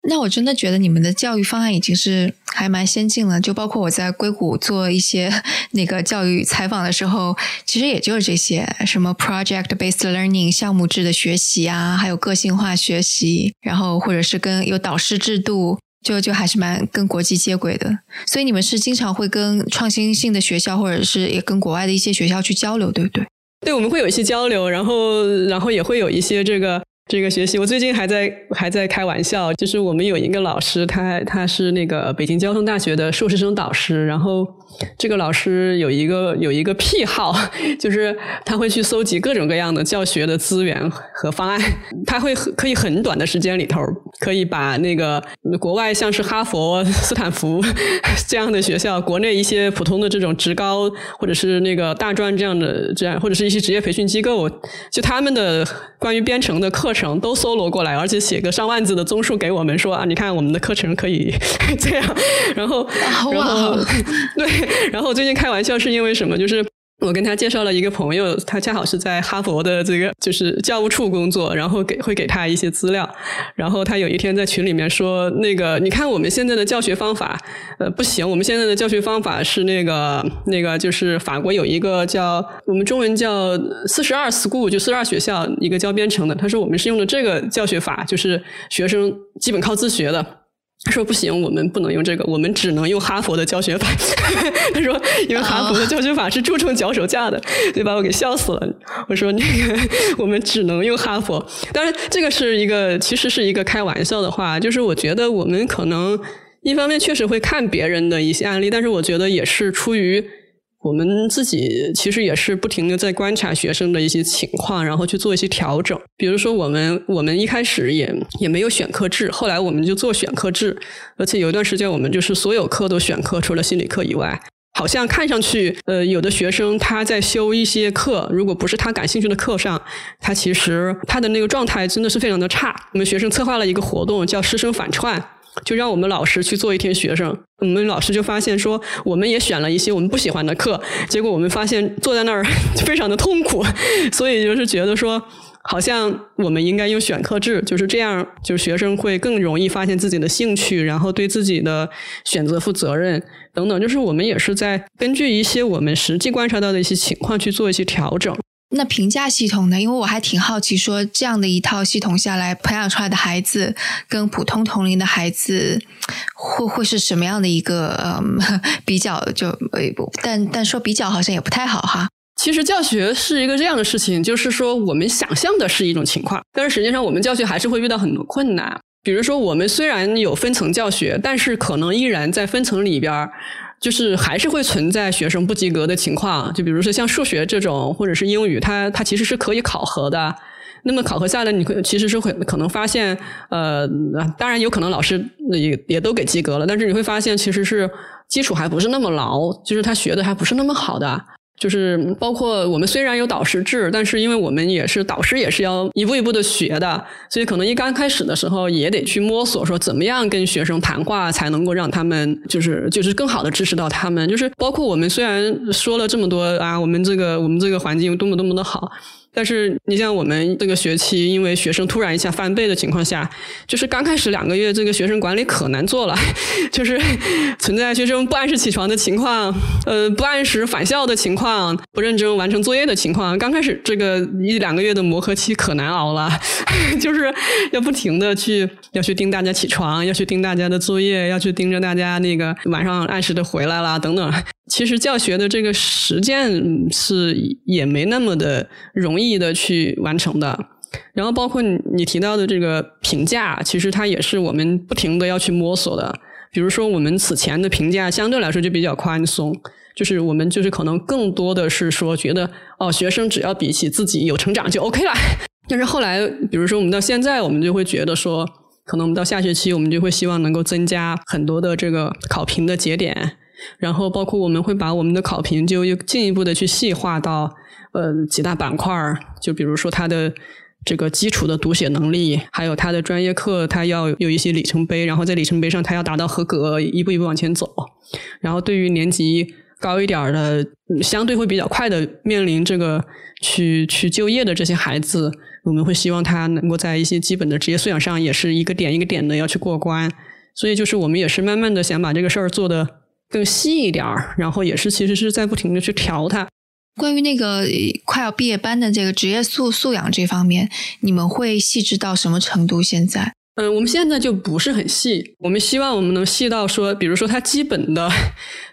S1: 那我真的觉得你们的教育方案已经是还蛮先进了。就包括我在硅谷做一些 (laughs) 那个教育采访的时候，其实也就是这些，什么 project based learning 项目制的学习啊，还有个性化学习，然后或者是跟有导师制度，就就还是蛮跟国际接轨的。所以你们是经常会跟创新性的学校，或者是也跟国外的一些学校去交流，对不对？
S2: 对，我们会有一些交流，然后然后也会有一些这个。这个学习，我最近还在还在开玩笑，就是我们有一个老师，他他是那个北京交通大学的硕士生导师，然后这个老师有一个有一个癖好，就是他会去搜集各种各样的教学的资源和方案，他会可以很短的时间里头，可以把那个国外像是哈佛、斯坦福 (laughs) 这样的学校，国内一些普通的这种职高或者是那个大专这样的这样，或者是一些职业培训机构，就他们的关于编程的课。程都搜罗过来，而且写个上万字的综述给我们说啊，你看我们的课程可以 (laughs) 这样，然后，然后 (laughs) 对，(laughs) 然后最近开玩笑是因为什么？就是。我跟他介绍了一个朋友，他恰好是在哈佛的这个就是教务处工作，然后给会给他一些资料。然后他有一天在群里面说：“那个，你看我们现在的教学方法，呃，不行，我们现在的教学方法是那个那个，就是法国有一个叫我们中文叫四十二 school，就四十二学校一个教编程的。他说我们是用的这个教学法，就是学生基本靠自学的。”他说不行，我们不能用这个，我们只能用哈佛的教学法。(laughs) 他说，因为哈佛的教学法是注重脚手架的，就把我给笑死了。我说那个，我们只能用哈佛。当然，这个是一个，其实是一个开玩笑的话。就是我觉得我们可能一方面确实会看别人的一些案例，但是我觉得也是出于。我们自己其实也是不停的在观察学生的一些情况，然后去做一些调整。比如说，我们我们一开始也也没有选课制，后来我们就做选课制，而且有一段时间我们就是所有课都选课，除了心理课以外。好像看上去，呃，有的学生他在修一些课，如果不是他感兴趣的课上，他其实他的那个状态真的是非常的差。我们学生策划了一个活动，叫师生反串。就让我们老师去做一天学生，我们老师就发现说，我们也选了一些我们不喜欢的课，结果我们发现坐在那儿 (laughs) 非常的痛苦，(laughs) 所以就是觉得说，好像我们应该用选课制，就是这样，就是学生会更容易发现自己的兴趣，然后对自己的选择负责任等等，就是我们也是在根据一些我们实际观察到的一些情况去做一些调整。
S1: 那评价系统呢？因为我还挺好奇，说这样的一套系统下来，培养出来的孩子跟普通同龄的孩子会会是什么样的一个嗯 (laughs) 比较？就但但说比较好像也不太好哈。
S2: 其实教学是一个这样的事情，就是说我们想象的是一种情况，但是实际上我们教学还是会遇到很多困难。比如说，我们虽然有分层教学，但是可能依然在分层里边。就是还是会存在学生不及格的情况，就比如说像数学这种，或者是英语，它它其实是可以考核的。那么考核下来，你会其实是会可能发现，呃，当然有可能老师也也都给及格了，但是你会发现其实是基础还不是那么牢，就是他学的还不是那么好的。就是包括我们虽然有导师制，但是因为我们也是导师，也是要一步一步的学的，所以可能一刚开始的时候也得去摸索，说怎么样跟学生谈话才能够让他们就是就是更好的支持到他们。就是包括我们虽然说了这么多啊，我们这个我们这个环境多么多么的好。但是你像我们这个学期，因为学生突然一下翻倍的情况下，就是刚开始两个月，这个学生管理可难做了，(laughs) 就是存在学生不按时起床的情况，呃，不按时返校的情况，不认真完成作业的情况。刚开始这个一两个月的磨合期可难熬了，(laughs) 就是要不停的去要去盯大家起床，要去盯大家的作业，要去盯着大家那个晚上按时的回来啦等等。其实教学的这个实践是也没那么的容易意的去完成的，然后包括你你提到的这个评价，其实它也是我们不停的要去摸索的。比如说我们此前的评价相对来说就比较宽松，就是我们就是可能更多的是说觉得哦学生只要比起自己有成长就 OK 了。但是后来比如说我们到现在我们就会觉得说，可能我们到下学期我们就会希望能够增加很多的这个考评的节点。然后，包括我们会把我们的考评就又进一步的去细化到呃几大板块儿，就比如说他的这个基础的读写能力，还有他的专业课，他要有一些里程碑，然后在里程碑上他要达到合格，一步一步往前走。然后对于年级高一点的，相对会比较快的面临这个去去就业的这些孩子，我们会希望他能够在一些基本的职业素养上，也是一个点一个点的要去过关。所以就是我们也是慢慢的想把这个事儿做得更细一点儿，然后也是其实是在不停的去调它。
S1: 关于那个快要毕业班的这个职业素素养这方面，你们会细致到什么程度？现在？
S2: 嗯，我们现在就不是很细，我们希望我们能细到说，比如说他基本的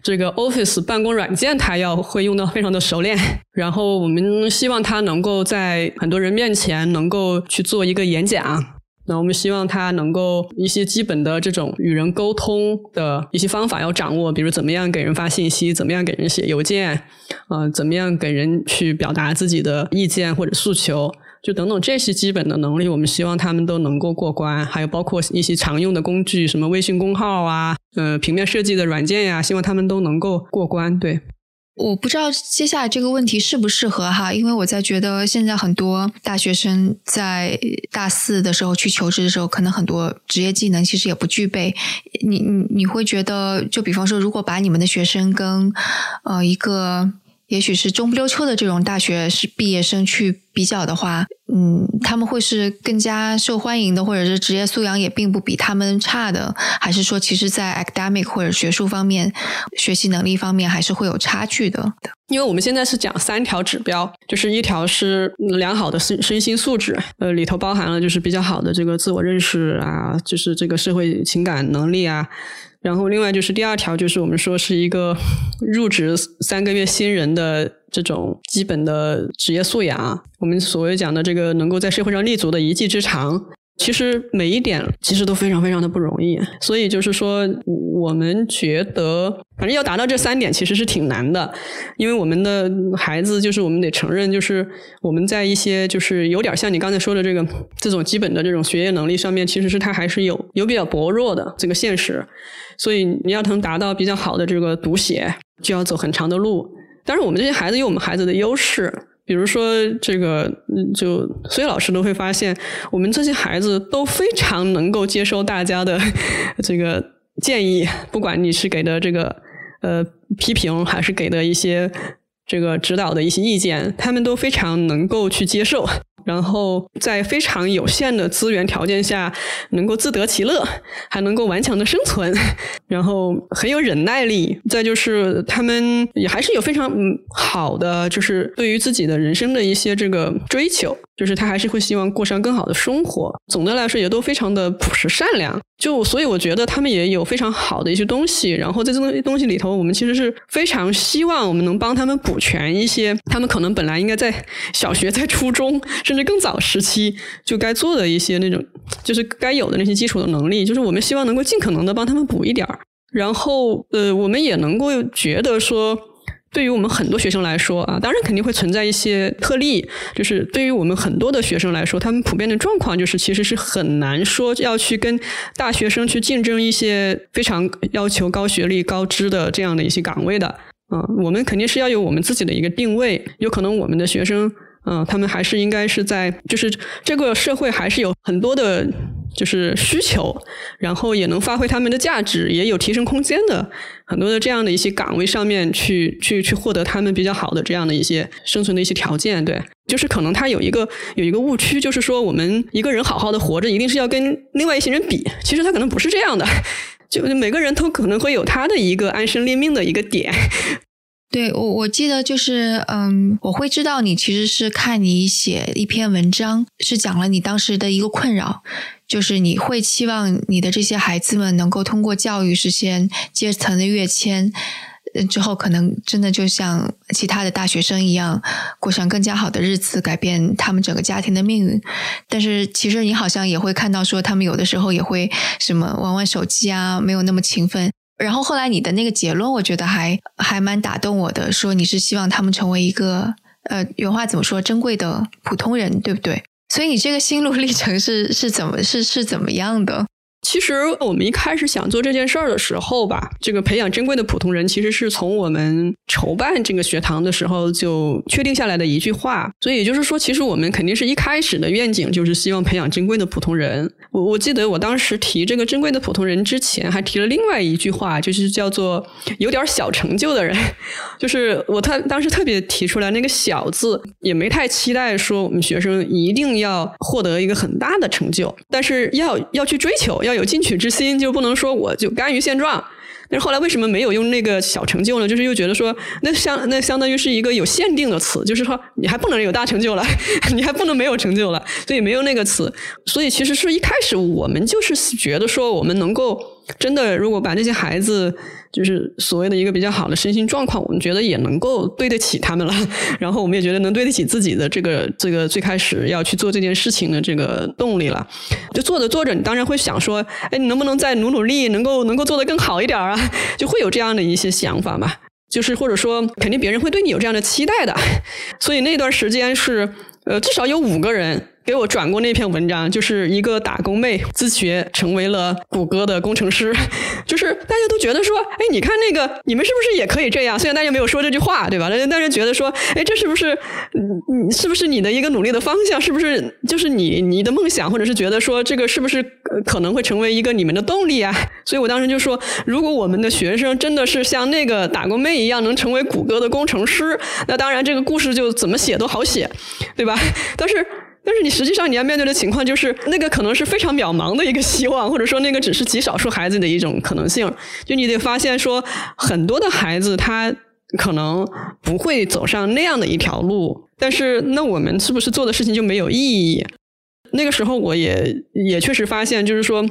S2: 这个 Office 办公软件，他要会用到非常的熟练。然后我们希望他能够在很多人面前能够去做一个演讲。那我们希望他能够一些基本的这种与人沟通的一些方法要掌握，比如怎么样给人发信息，怎么样给人写邮件，呃，怎么样给人去表达自己的意见或者诉求。就等等这些基本的能力，我们希望他们都能够过关。还有包括一些常用的工具，什么微信公号啊，呃，平面设计的软件呀，希望他们都能够过关。对，
S1: 我不知道接下来这个问题适不适合哈，因为我在觉得现在很多大学生在大四的时候去求职的时候，可能很多职业技能其实也不具备。你你你会觉得，就比方说，如果把你们的学生跟呃一个。也许是中不溜秋的这种大学是毕业生去比较的话，嗯，他们会是更加受欢迎的，或者是职业素养也并不比他们差的，还是说，其实，在 academic 或者学术方面，学习能力方面还是会有差距的？
S2: 因为我们现在是讲三条指标，就是一条是良好的身身心素质，呃，里头包含了就是比较好的这个自我认识啊，就是这个社会情感能力啊。然后，另外就是第二条，就是我们说是一个入职三个月新人的这种基本的职业素养，我们所谓讲的这个能够在社会上立足的一技之长。其实每一点其实都非常非常的不容易，所以就是说，我们觉得反正要达到这三点其实是挺难的，因为我们的孩子就是我们得承认，就是我们在一些就是有点像你刚才说的这个这种基本的这种学业能力上面，其实是他还是有有比较薄弱的这个现实，所以你要能达到比较好的这个读写，就要走很长的路。但是我们这些孩子有我们孩子的优势。比如说，这个就所有老师都会发现，我们这些孩子都非常能够接受大家的这个建议，不管你是给的这个呃批评，还是给的一些这个指导的一些意见，他们都非常能够去接受。然后在非常有限的资源条件下，能够自得其乐，还能够顽强的生存，然后很有忍耐力。再就是他们也还是有非常好的，就是对于自己的人生的一些这个追求。就是他还是会希望过上更好的生活。总的来说，也都非常的朴实善良。就所以我觉得他们也有非常好的一些东西。然后在这东东西里头，我们其实是非常希望我们能帮他们补全一些他们可能本来应该在小学、在初中甚至更早时期就该做的一些那种，就是该有的那些基础的能力。就是我们希望能够尽可能的帮他们补一点儿。然后呃，我们也能够觉得说。对于我们很多学生来说啊，当然肯定会存在一些特例。就是对于我们很多的学生来说，他们普遍的状况就是，其实是很难说要去跟大学生去竞争一些非常要求高学历、高知的这样的一些岗位的。嗯，我们肯定是要有我们自己的一个定位。有可能我们的学生。嗯，他们还是应该是在，就是这个社会还是有很多的，就是需求，然后也能发挥他们的价值，也有提升空间的很多的这样的一些岗位上面去去去获得他们比较好的这样的一些生存的一些条件。对，就是可能他有一个有一个误区，就是说我们一个人好好的活着，一定是要跟另外一些人比，其实他可能不是这样的，(laughs) 就每个人都可能会有他的一个安身立命的一个点。
S1: 对我，我记得就是，嗯，我会知道你其实是看你写一篇文章，是讲了你当时的一个困扰，就是你会期望你的这些孩子们能够通过教育实现阶层的跃迁，之后可能真的就像其他的大学生一样，过上更加好的日子，改变他们整个家庭的命运。但是其实你好像也会看到说，他们有的时候也会什么玩玩手机啊，没有那么勤奋。然后后来你的那个结论，我觉得还还蛮打动我的，说你是希望他们成为一个呃原话怎么说珍贵的普通人，对不对？所以你这个心路历程是是怎么是是怎么样的？
S2: 其实我们一开始想做这件事儿的时候吧，这个培养珍贵的普通人，其实是从我们筹办这个学堂的时候就确定下来的一句话。所以也就是说，其实我们肯定是一开始的愿景就是希望培养珍贵的普通人。我我记得我当时提这个珍贵的普通人之前，还提了另外一句话，就是叫做有点小成就的人。(laughs) 就是我他当时特别提出来那个“小”字，也没太期待说我们学生一定要获得一个很大的成就，但是要要去追求要。要有进取之心，就不能说我就甘于现状。但是后来为什么没有用那个小成就呢？就是又觉得说，那相那相当于是一个有限定的词，就是说你还不能有大成就了，(laughs) 你还不能没有成就了，所以没有那个词。所以其实是一开始我们就是觉得说，我们能够真的如果把这些孩子。就是所谓的一个比较好的身心状况，我们觉得也能够对得起他们了。(laughs) 然后我们也觉得能对得起自己的这个这个最开始要去做这件事情的这个动力了。就做着做着，你当然会想说，哎，你能不能再努努力，能够能够做得更好一点啊？(laughs) 就会有这样的一些想法嘛。就是或者说，肯定别人会对你有这样的期待的。所以那段时间是，呃，至少有五个人。给我转过那篇文章，就是一个打工妹自学成为了谷歌的工程师，(laughs) 就是大家都觉得说，哎，你看那个，你们是不是也可以这样？虽然大家没有说这句话，对吧？但是大家觉得说，哎，这是不是，你是不是你的一个努力的方向？是不是就是你你的梦想？或者是觉得说，这个是不是可能会成为一个你们的动力啊？所以我当时就说，如果我们的学生真的是像那个打工妹一样，能成为谷歌的工程师，那当然这个故事就怎么写都好写，对吧？但是。但是你实际上你要面对的情况就是，那个可能是非常渺茫的一个希望，或者说那个只是极少数孩子的一种可能性。就你得发现说，很多的孩子他可能不会走上那样的一条路。但是那我们是不是做的事情就没有意义？那个时候我也也确实发现，就是说。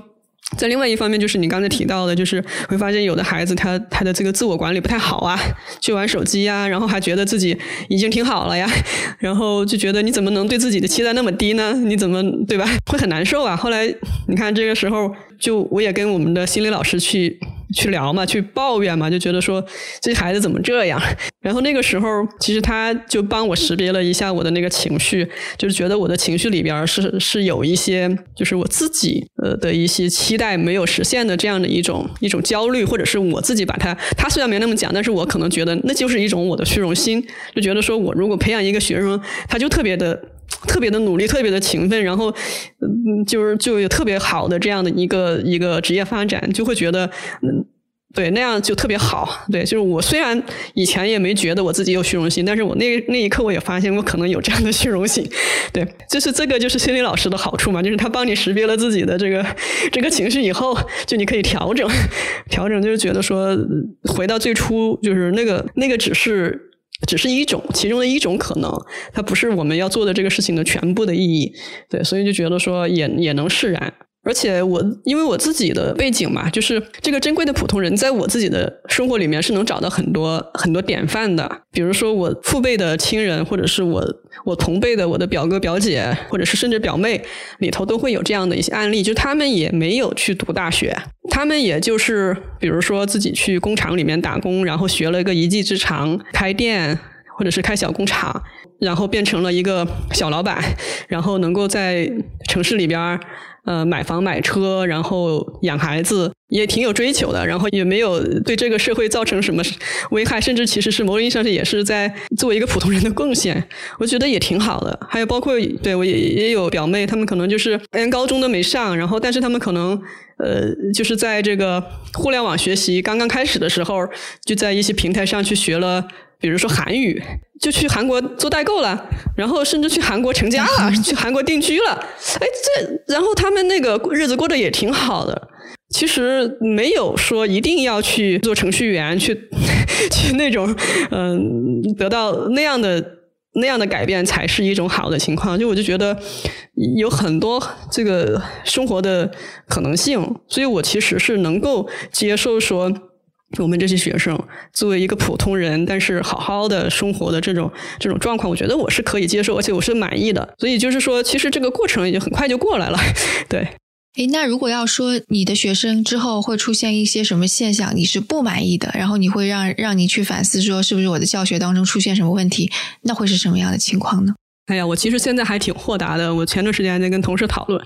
S2: 在另外一方面，就是你刚才提到的，就是会发现有的孩子他他的这个自我管理不太好啊，去玩手机呀，然后还觉得自己已经挺好了呀，(laughs) 然后就觉得你怎么能对自己的期待那么低呢？你怎么对吧？会很难受啊。后来你看这个时候，就我也跟我们的心理老师去。去聊嘛，去抱怨嘛，就觉得说这孩子怎么这样。(laughs) 然后那个时候，其实他就帮我识别了一下我的那个情绪，就是觉得我的情绪里边是是有一些，就是我自己呃的一些期待没有实现的这样的一种一种焦虑，或者是我自己把他，他虽然没那么讲，但是我可能觉得那就是一种我的虚荣心，就觉得说我如果培养一个学生，他就特别的。特别的努力，特别的勤奋，然后嗯，就是就有特别好的这样的一个一个职业发展，就会觉得嗯，对那样就特别好。对，就是我虽然以前也没觉得我自己有虚荣心，但是我那那一刻我也发现我可能有这样的虚荣心。对，就是这个就是心理老师的好处嘛，就是他帮你识别了自己的这个这个情绪以后，就你可以调整调整，就是觉得说回到最初，就是那个那个只是。只是一种其中的一种可能，它不是我们要做的这个事情的全部的意义。对，所以就觉得说也也能释然。而且我因为我自己的背景嘛，就是这个珍贵的普通人，在我自己的生活里面是能找到很多很多典范的。比如说我父辈的亲人，或者是我我同辈的我的表哥表姐，或者是甚至表妹里头都会有这样的一些案例，就他们也没有去读大学，他们也就是比如说自己去工厂里面打工，然后学了一个一技之长，开店或者是开小工厂，然后变成了一个小老板，然后能够在城市里边。呃，买房买车，然后养孩子，也挺有追求的，然后也没有对这个社会造成什么危害，甚至其实是某种意义上是也是在作为一个普通人的贡献，我觉得也挺好的。还有包括对我也也有表妹，他们可能就是连高中都没上，然后但是他们可能呃就是在这个互联网学习刚刚开始的时候，就在一些平台上去学了。比如说韩语，就去韩国做代购了，然后甚至去韩国成家了，(laughs) 去韩国定居了。哎，这然后他们那个日子过得也挺好的。其实没有说一定要去做程序员，去 (laughs) 去那种嗯得到那样的那样的改变才是一种好的情况。就我就觉得有很多这个生活的可能性，所以我其实是能够接受说。我们这些学生作为一个普通人，但是好好的生活的这种这种状况，我觉得我是可以接受，而且我是满意的。所以就是说，其实这个过程也很快就过来了。(laughs) 对。
S1: 诶，那如果要说你的学生之后会出现一些什么现象，你是不满意的，然后你会让让你去反思，说是不是我的教学当中出现什么问题？那会是什么样的情况呢？
S2: 哎呀，我其实现在还挺豁达的。我前段时间还在跟同事讨论，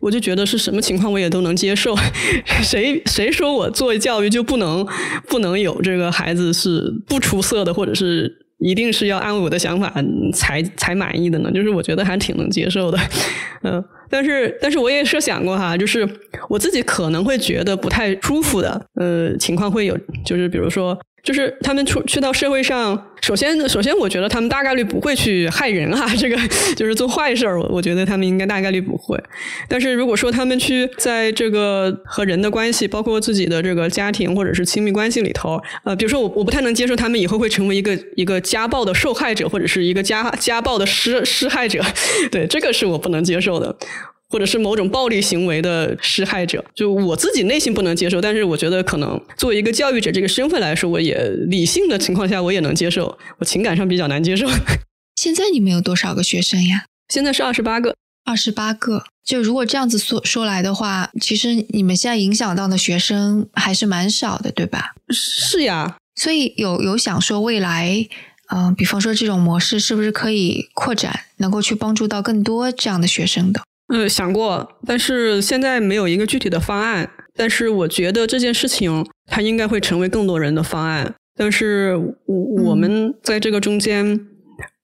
S2: 我就觉得是什么情况我也都能接受。(laughs) 谁谁说我做教育就不能不能有这个孩子是不出色的，或者是一定是要按我的想法才才满意的呢？就是我觉得还挺能接受的，(laughs) 嗯。但是但是我也设想过哈，就是我自己可能会觉得不太舒服的，呃，情况会有，就是比如说。就是他们出去到社会上，首先，首先，我觉得他们大概率不会去害人哈，这个 (laughs) 就是做坏事儿，我我觉得他们应该大概率不会。但是如果说他们去在这个和人的关系，包括自己的这个家庭或者是亲密关系里头，呃，比如说我我不太能接受他们以后会成为一个一个家暴的受害者，或者是一个家家暴的施施害者，对，这个是我不能接受的。或者是某种暴力行为的施害者，就我自己内心不能接受，但是我觉得可能作为一个教育者这个身份来说，我也理性的情况下我也能接受，我情感上比较难接受。(laughs)
S1: 现在你们有多少个学生呀？
S2: 现在是二十八个，
S1: 二十八个。就如果这样子说说来的话，其实你们现在影响到的学生还是蛮少的，对吧？
S2: 是呀。
S1: 所以有有想说未来，嗯，比方说这种模式是不是可以扩展，能够去帮助到更多这样的学生的？
S2: 呃，想过，但是现在没有一个具体的方案。但是我觉得这件事情它应该会成为更多人的方案。但是我我们在这个中间，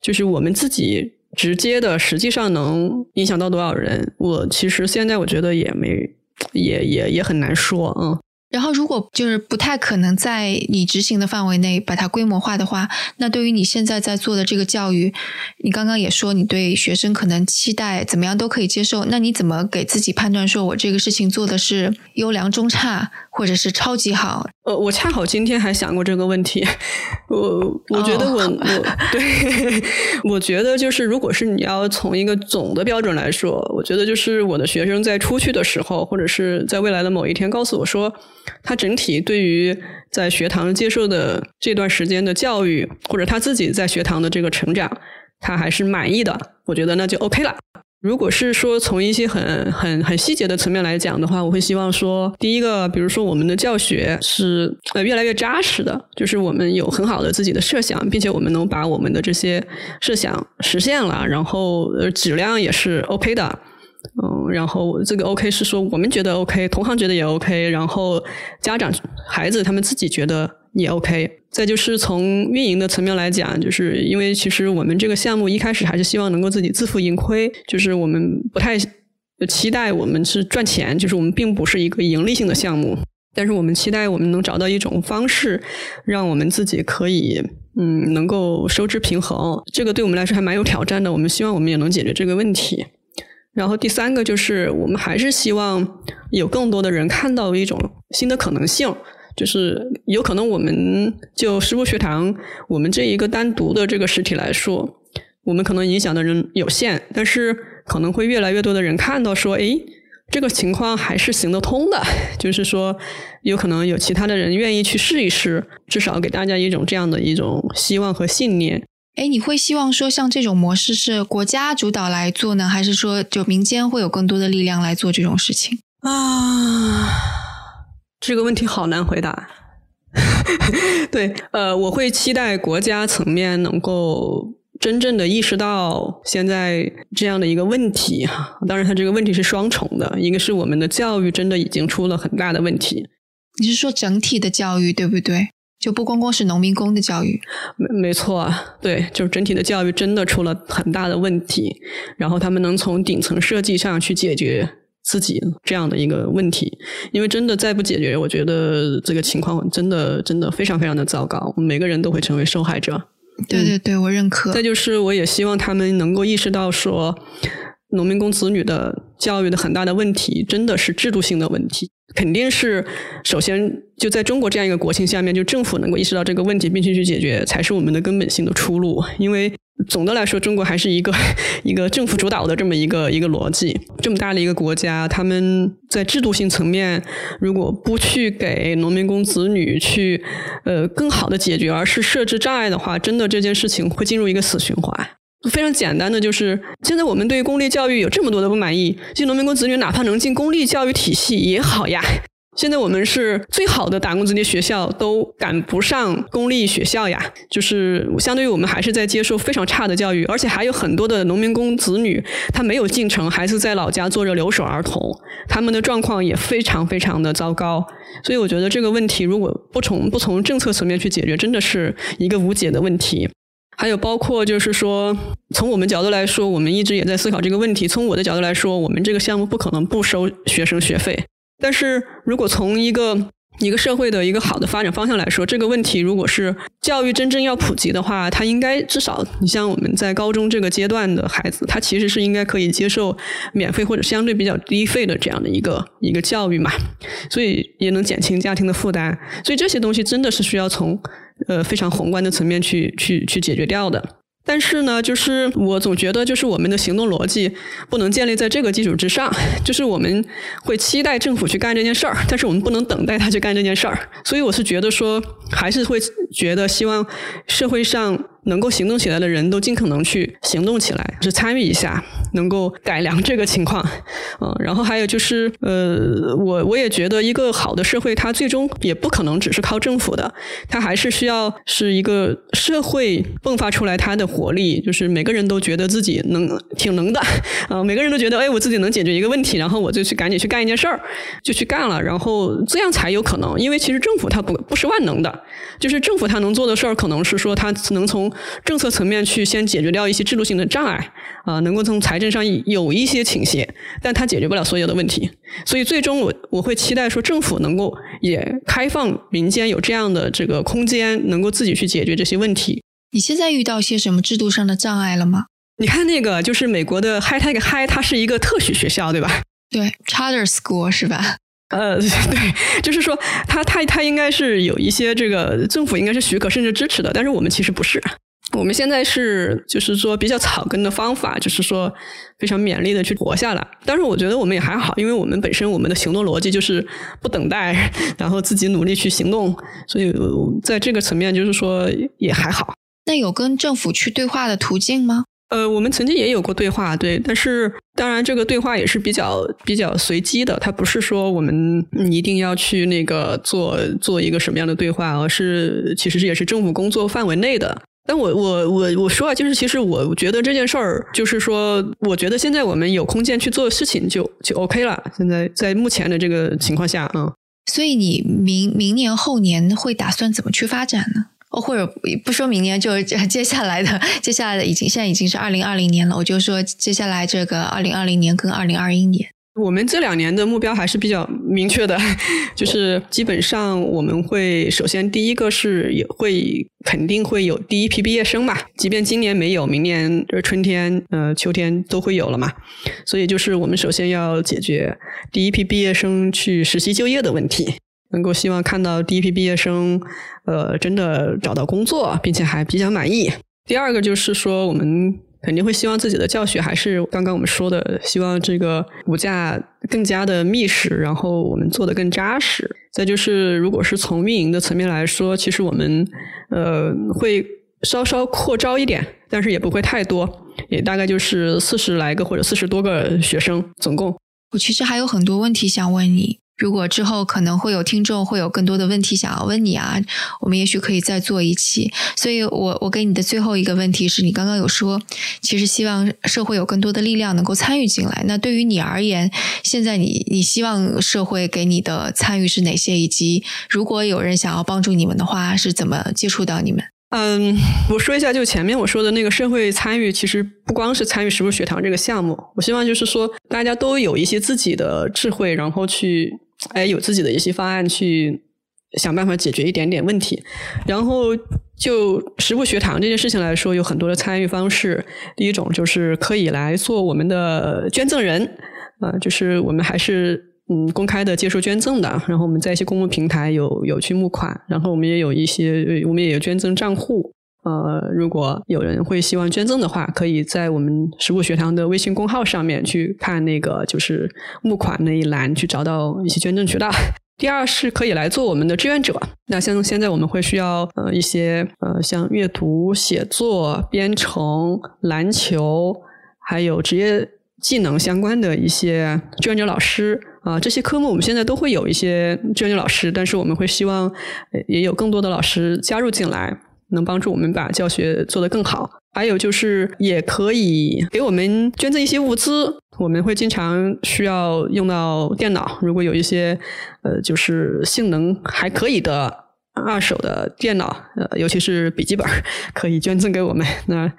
S2: 就是我们自己直接的，实际上能影响到多少人？我其实现在我觉得也没，也也也很难说，嗯。
S1: 然后，如果就是不太可能在你执行的范围内把它规模化的话，那对于你现在在做的这个教育，你刚刚也说你对学生可能期待怎么样都可以接受，那你怎么给自己判断说我这个事情做的是优良、中差，或者是超级好？
S2: 呃，我恰好今天还想过这个问题，我我觉得我我对，(laughs) 我觉得就是如果是你要从一个总的标准来说，我觉得就是我的学生在出去的时候，或者是在未来的某一天告诉我说。他整体对于在学堂接受的这段时间的教育，或者他自己在学堂的这个成长，他还是满意的。我觉得那就 OK 了。如果是说从一些很很很细节的层面来讲的话，我会希望说，第一个，比如说我们的教学是呃越来越扎实的，就是我们有很好的自己的设想，并且我们能把我们的这些设想实现了，然后呃质量也是 OK 的。嗯，然后这个 OK 是说我们觉得 OK，同行觉得也 OK，然后家长、孩子他们自己觉得也 OK。再就是从运营的层面来讲，就是因为其实我们这个项目一开始还是希望能够自己自负盈亏，就是我们不太期待我们是赚钱，就是我们并不是一个盈利性的项目，但是我们期待我们能找到一种方式，让我们自己可以嗯能够收支平衡。这个对我们来说还蛮有挑战的，我们希望我们也能解决这个问题。然后第三个就是，我们还是希望有更多的人看到一种新的可能性，就是有可能我们就实物学堂，我们这一个单独的这个实体来说，我们可能影响的人有限，但是可能会越来越多的人看到说，哎，这个情况还是行得通的，(laughs) 就是说，有可能有其他的人愿意去试一试，至少给大家一种这样的一种希望和信念。
S1: 哎，你会希望说像这种模式是国家主导来做呢，还是说就民间会有更多的力量来做这种事情
S2: 啊？这个问题好难回答。(laughs) 对，呃，我会期待国家层面能够真正的意识到现在这样的一个问题。当然，它这个问题是双重的，一个是我们的教育真的已经出了很大的问题。
S1: 你是说整体的教育对不对？就不光光是农民工的教育，
S2: 没没错，对，就是整体的教育真的出了很大的问题。然后他们能从顶层设计上去解决自己这样的一个问题，因为真的再不解决，我觉得这个情况真的真的非常非常的糟糕，每个人都会成为受害者。
S1: 对对对，我认可。
S2: 再就是，我也希望他们能够意识到说。农民工子女的教育的很大的问题，真的是制度性的问题。肯定是首先就在中国这样一个国情下面，就政府能够意识到这个问题，并且去解决，才是我们的根本性的出路。因为总的来说，中国还是一个一个政府主导的这么一个一个逻辑。这么大的一个国家，他们在制度性层面，如果不去给农民工子女去呃更好的解决，而是设置障碍的话，真的这件事情会进入一个死循环。非常简单的就是，现在我们对公立教育有这么多的不满意，进农民工子女哪怕能进公立教育体系也好呀。现在我们是最好的打工子弟学校都赶不上公立学校呀，就是相对于我们还是在接受非常差的教育，而且还有很多的农民工子女他没有进城，还是在老家做着留守儿童，他们的状况也非常非常的糟糕。所以我觉得这个问题如果不从不从政策层面去解决，真的是一个无解的问题。还有包括就是说，从我们角度来说，我们一直也在思考这个问题。从我的角度来说，我们这个项目不可能不收学生学费。但是如果从一个一个社会的一个好的发展方向来说，这个问题如果是教育真正要普及的话，它应该至少，你像我们在高中这个阶段的孩子，他其实是应该可以接受免费或者相对比较低费的这样的一个一个教育嘛，所以也能减轻家庭的负担。所以这些东西真的是需要从呃非常宏观的层面去去去解决掉的。但是呢，就是我总觉得，就是我们的行动逻辑不能建立在这个基础之上。就是我们会期待政府去干这件事儿，但是我们不能等待他去干这件事儿。所以我是觉得说，还是会觉得希望社会上。能够行动起来的人都尽可能去行动起来，是参与一下，能够改良这个情况，嗯，然后还有就是，呃，我我也觉得一个好的社会，它最终也不可能只是靠政府的，它还是需要是一个社会迸发出来它的活力，就是每个人都觉得自己能挺能的，啊，(laughs) 每个人都觉得，哎，我自己能解决一个问题，然后我就去赶紧去干一件事儿，就去干了，然后这样才有可能，因为其实政府它不不是万能的，就是政府它能做的事儿，可能是说它能从政策层面去先解决掉一些制度性的障碍啊，能够从财政上有一些倾斜，但它解决不了所有的问题。所以最终我我会期待说政府能够也开放民间有这样的这个空间，能够自己去解决这些问题。
S1: 你现在遇到些什么制度上的障碍了吗？
S2: 你看那个就是美国的 High Tech High，它是一个特许学校，对吧？
S1: 对，Charter School 是吧？
S2: 呃，对，就是说它它它应该是有一些这个政府应该是许可甚至支持的，但是我们其实不是。我们现在是就是说比较草根的方法，就是说非常勉力的去活下来。但是我觉得我们也还好，因为我们本身我们的行动逻辑就是不等待，(laughs) 然后自己努力去行动，所以在这个层面就是说也还好。
S1: 那有跟政府去对话的途径吗？
S2: 呃，我们曾经也有过对话，对，但是当然这个对话也是比较比较随机的，它不是说我们一定要去那个做做一个什么样的对话，而是其实也是政府工作范围内的。但我我我我说啊，就是其实我觉得这件事儿，就是说，我觉得现在我们有空间去做事情，就就 OK 了。现在在目前的这个情况下，嗯。
S1: 所以你明明年后年会打算怎么去发展呢？哦，或者不说明年，就接下来的接下来的已经现在已经是二零二零年了，我就说接下来这个二零二零年跟二零二一年。
S2: 我们这两年的目标还是比较明确的，(laughs) 就是基本上我们会首先第一个是也会肯定会有第一批毕业生嘛，即便今年没有，明年春天、呃秋天都会有了嘛。所以就是我们首先要解决第一批毕业生去实习就业的问题，能够希望看到第一批毕业生呃真的找到工作，并且还比较满意。第二个就是说我们。肯定会希望自己的教学还是刚刚我们说的，希望这个骨架更加的密实，然后我们做的更扎实。再就是，如果是从运营的层面来说，其实我们呃会稍稍扩招一点，但是也不会太多，也大概就是四十来个或者四十多个学生总共。
S1: 我其实还有很多问题想问你。如果之后可能会有听众会有更多的问题想要问你啊，我们也许可以再做一期。所以我我给你的最后一个问题是你刚刚有说，其实希望社会有更多的力量能够参与进来。那对于你而言，现在你你希望社会给你的参与是哪些？以及如果有人想要帮助你们的话，是怎么接触到你们？
S2: 嗯，(laughs) 我说一下，就前面我说的那个社会参与，其实不光是参与食物学堂这个项目，我希望就是说大家都有一些自己的智慧，然后去。哎，有自己的一些方案去想办法解决一点点问题。然后就食物学堂这件事情来说，有很多的参与方式。第一种就是可以来做我们的捐赠人，啊，就是我们还是嗯公开的接受捐赠的。然后我们在一些公共平台有有去募款，然后我们也有一些我们也有捐赠账户。呃，如果有人会希望捐赠的话，可以在我们食物学堂的微信公号上面去看那个就是募款那一栏，去找到一些捐赠渠道。(laughs) 第二是可以来做我们的志愿者。那像现在我们会需要呃一些呃像阅读、写作、编程、篮球，还有职业技能相关的一些志愿者老师，啊，这些科目我们现在都会有一些志愿者老师，但是我们会希望也有更多的老师加入进来，能帮助我们把教学做得更好。还有就是也可以给我们捐赠一些物资，我们会经常需要用到电脑，如果有一些呃就是性能还可以的二手的电脑，呃尤其是笔记本，可以捐赠给我们。那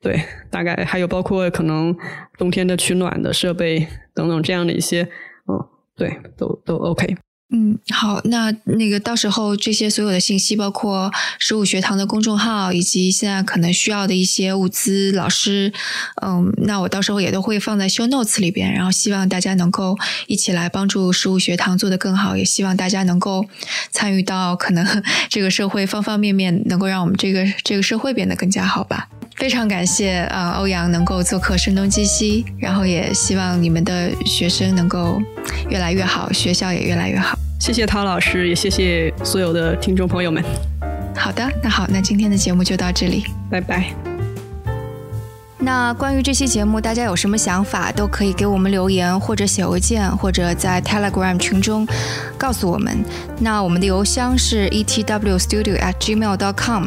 S2: 对，大概还有包括可能冬天的取暖的设备等等这样的一些。嗯，对，都都 OK。
S1: 嗯，好，那那个到时候这些所有的信息，包括十五学堂的公众号，以及现在可能需要的一些物资、老师，嗯，那我到时候也都会放在 show notes 里边。然后希望大家能够一起来帮助十五学堂做得更好，也希望大家能够参与到可能 (laughs) 这个社会方方面面，能够让我们这个这个社会变得更加好吧。非常感谢啊，欧阳能够做客声东击西，然后也希望你们的学生能够越来越好，学校也越来越好。
S2: 谢谢陶老师，也谢谢所有的听众朋友们。
S1: 好的，那好，那今天的节目就到这里，
S2: 拜拜。
S1: 那关于这期节目，大家有什么想法，都可以给我们留言，或者写邮件，或者在 Telegram 群中告诉我们。那我们的邮箱是 etwstudio@gmail.com。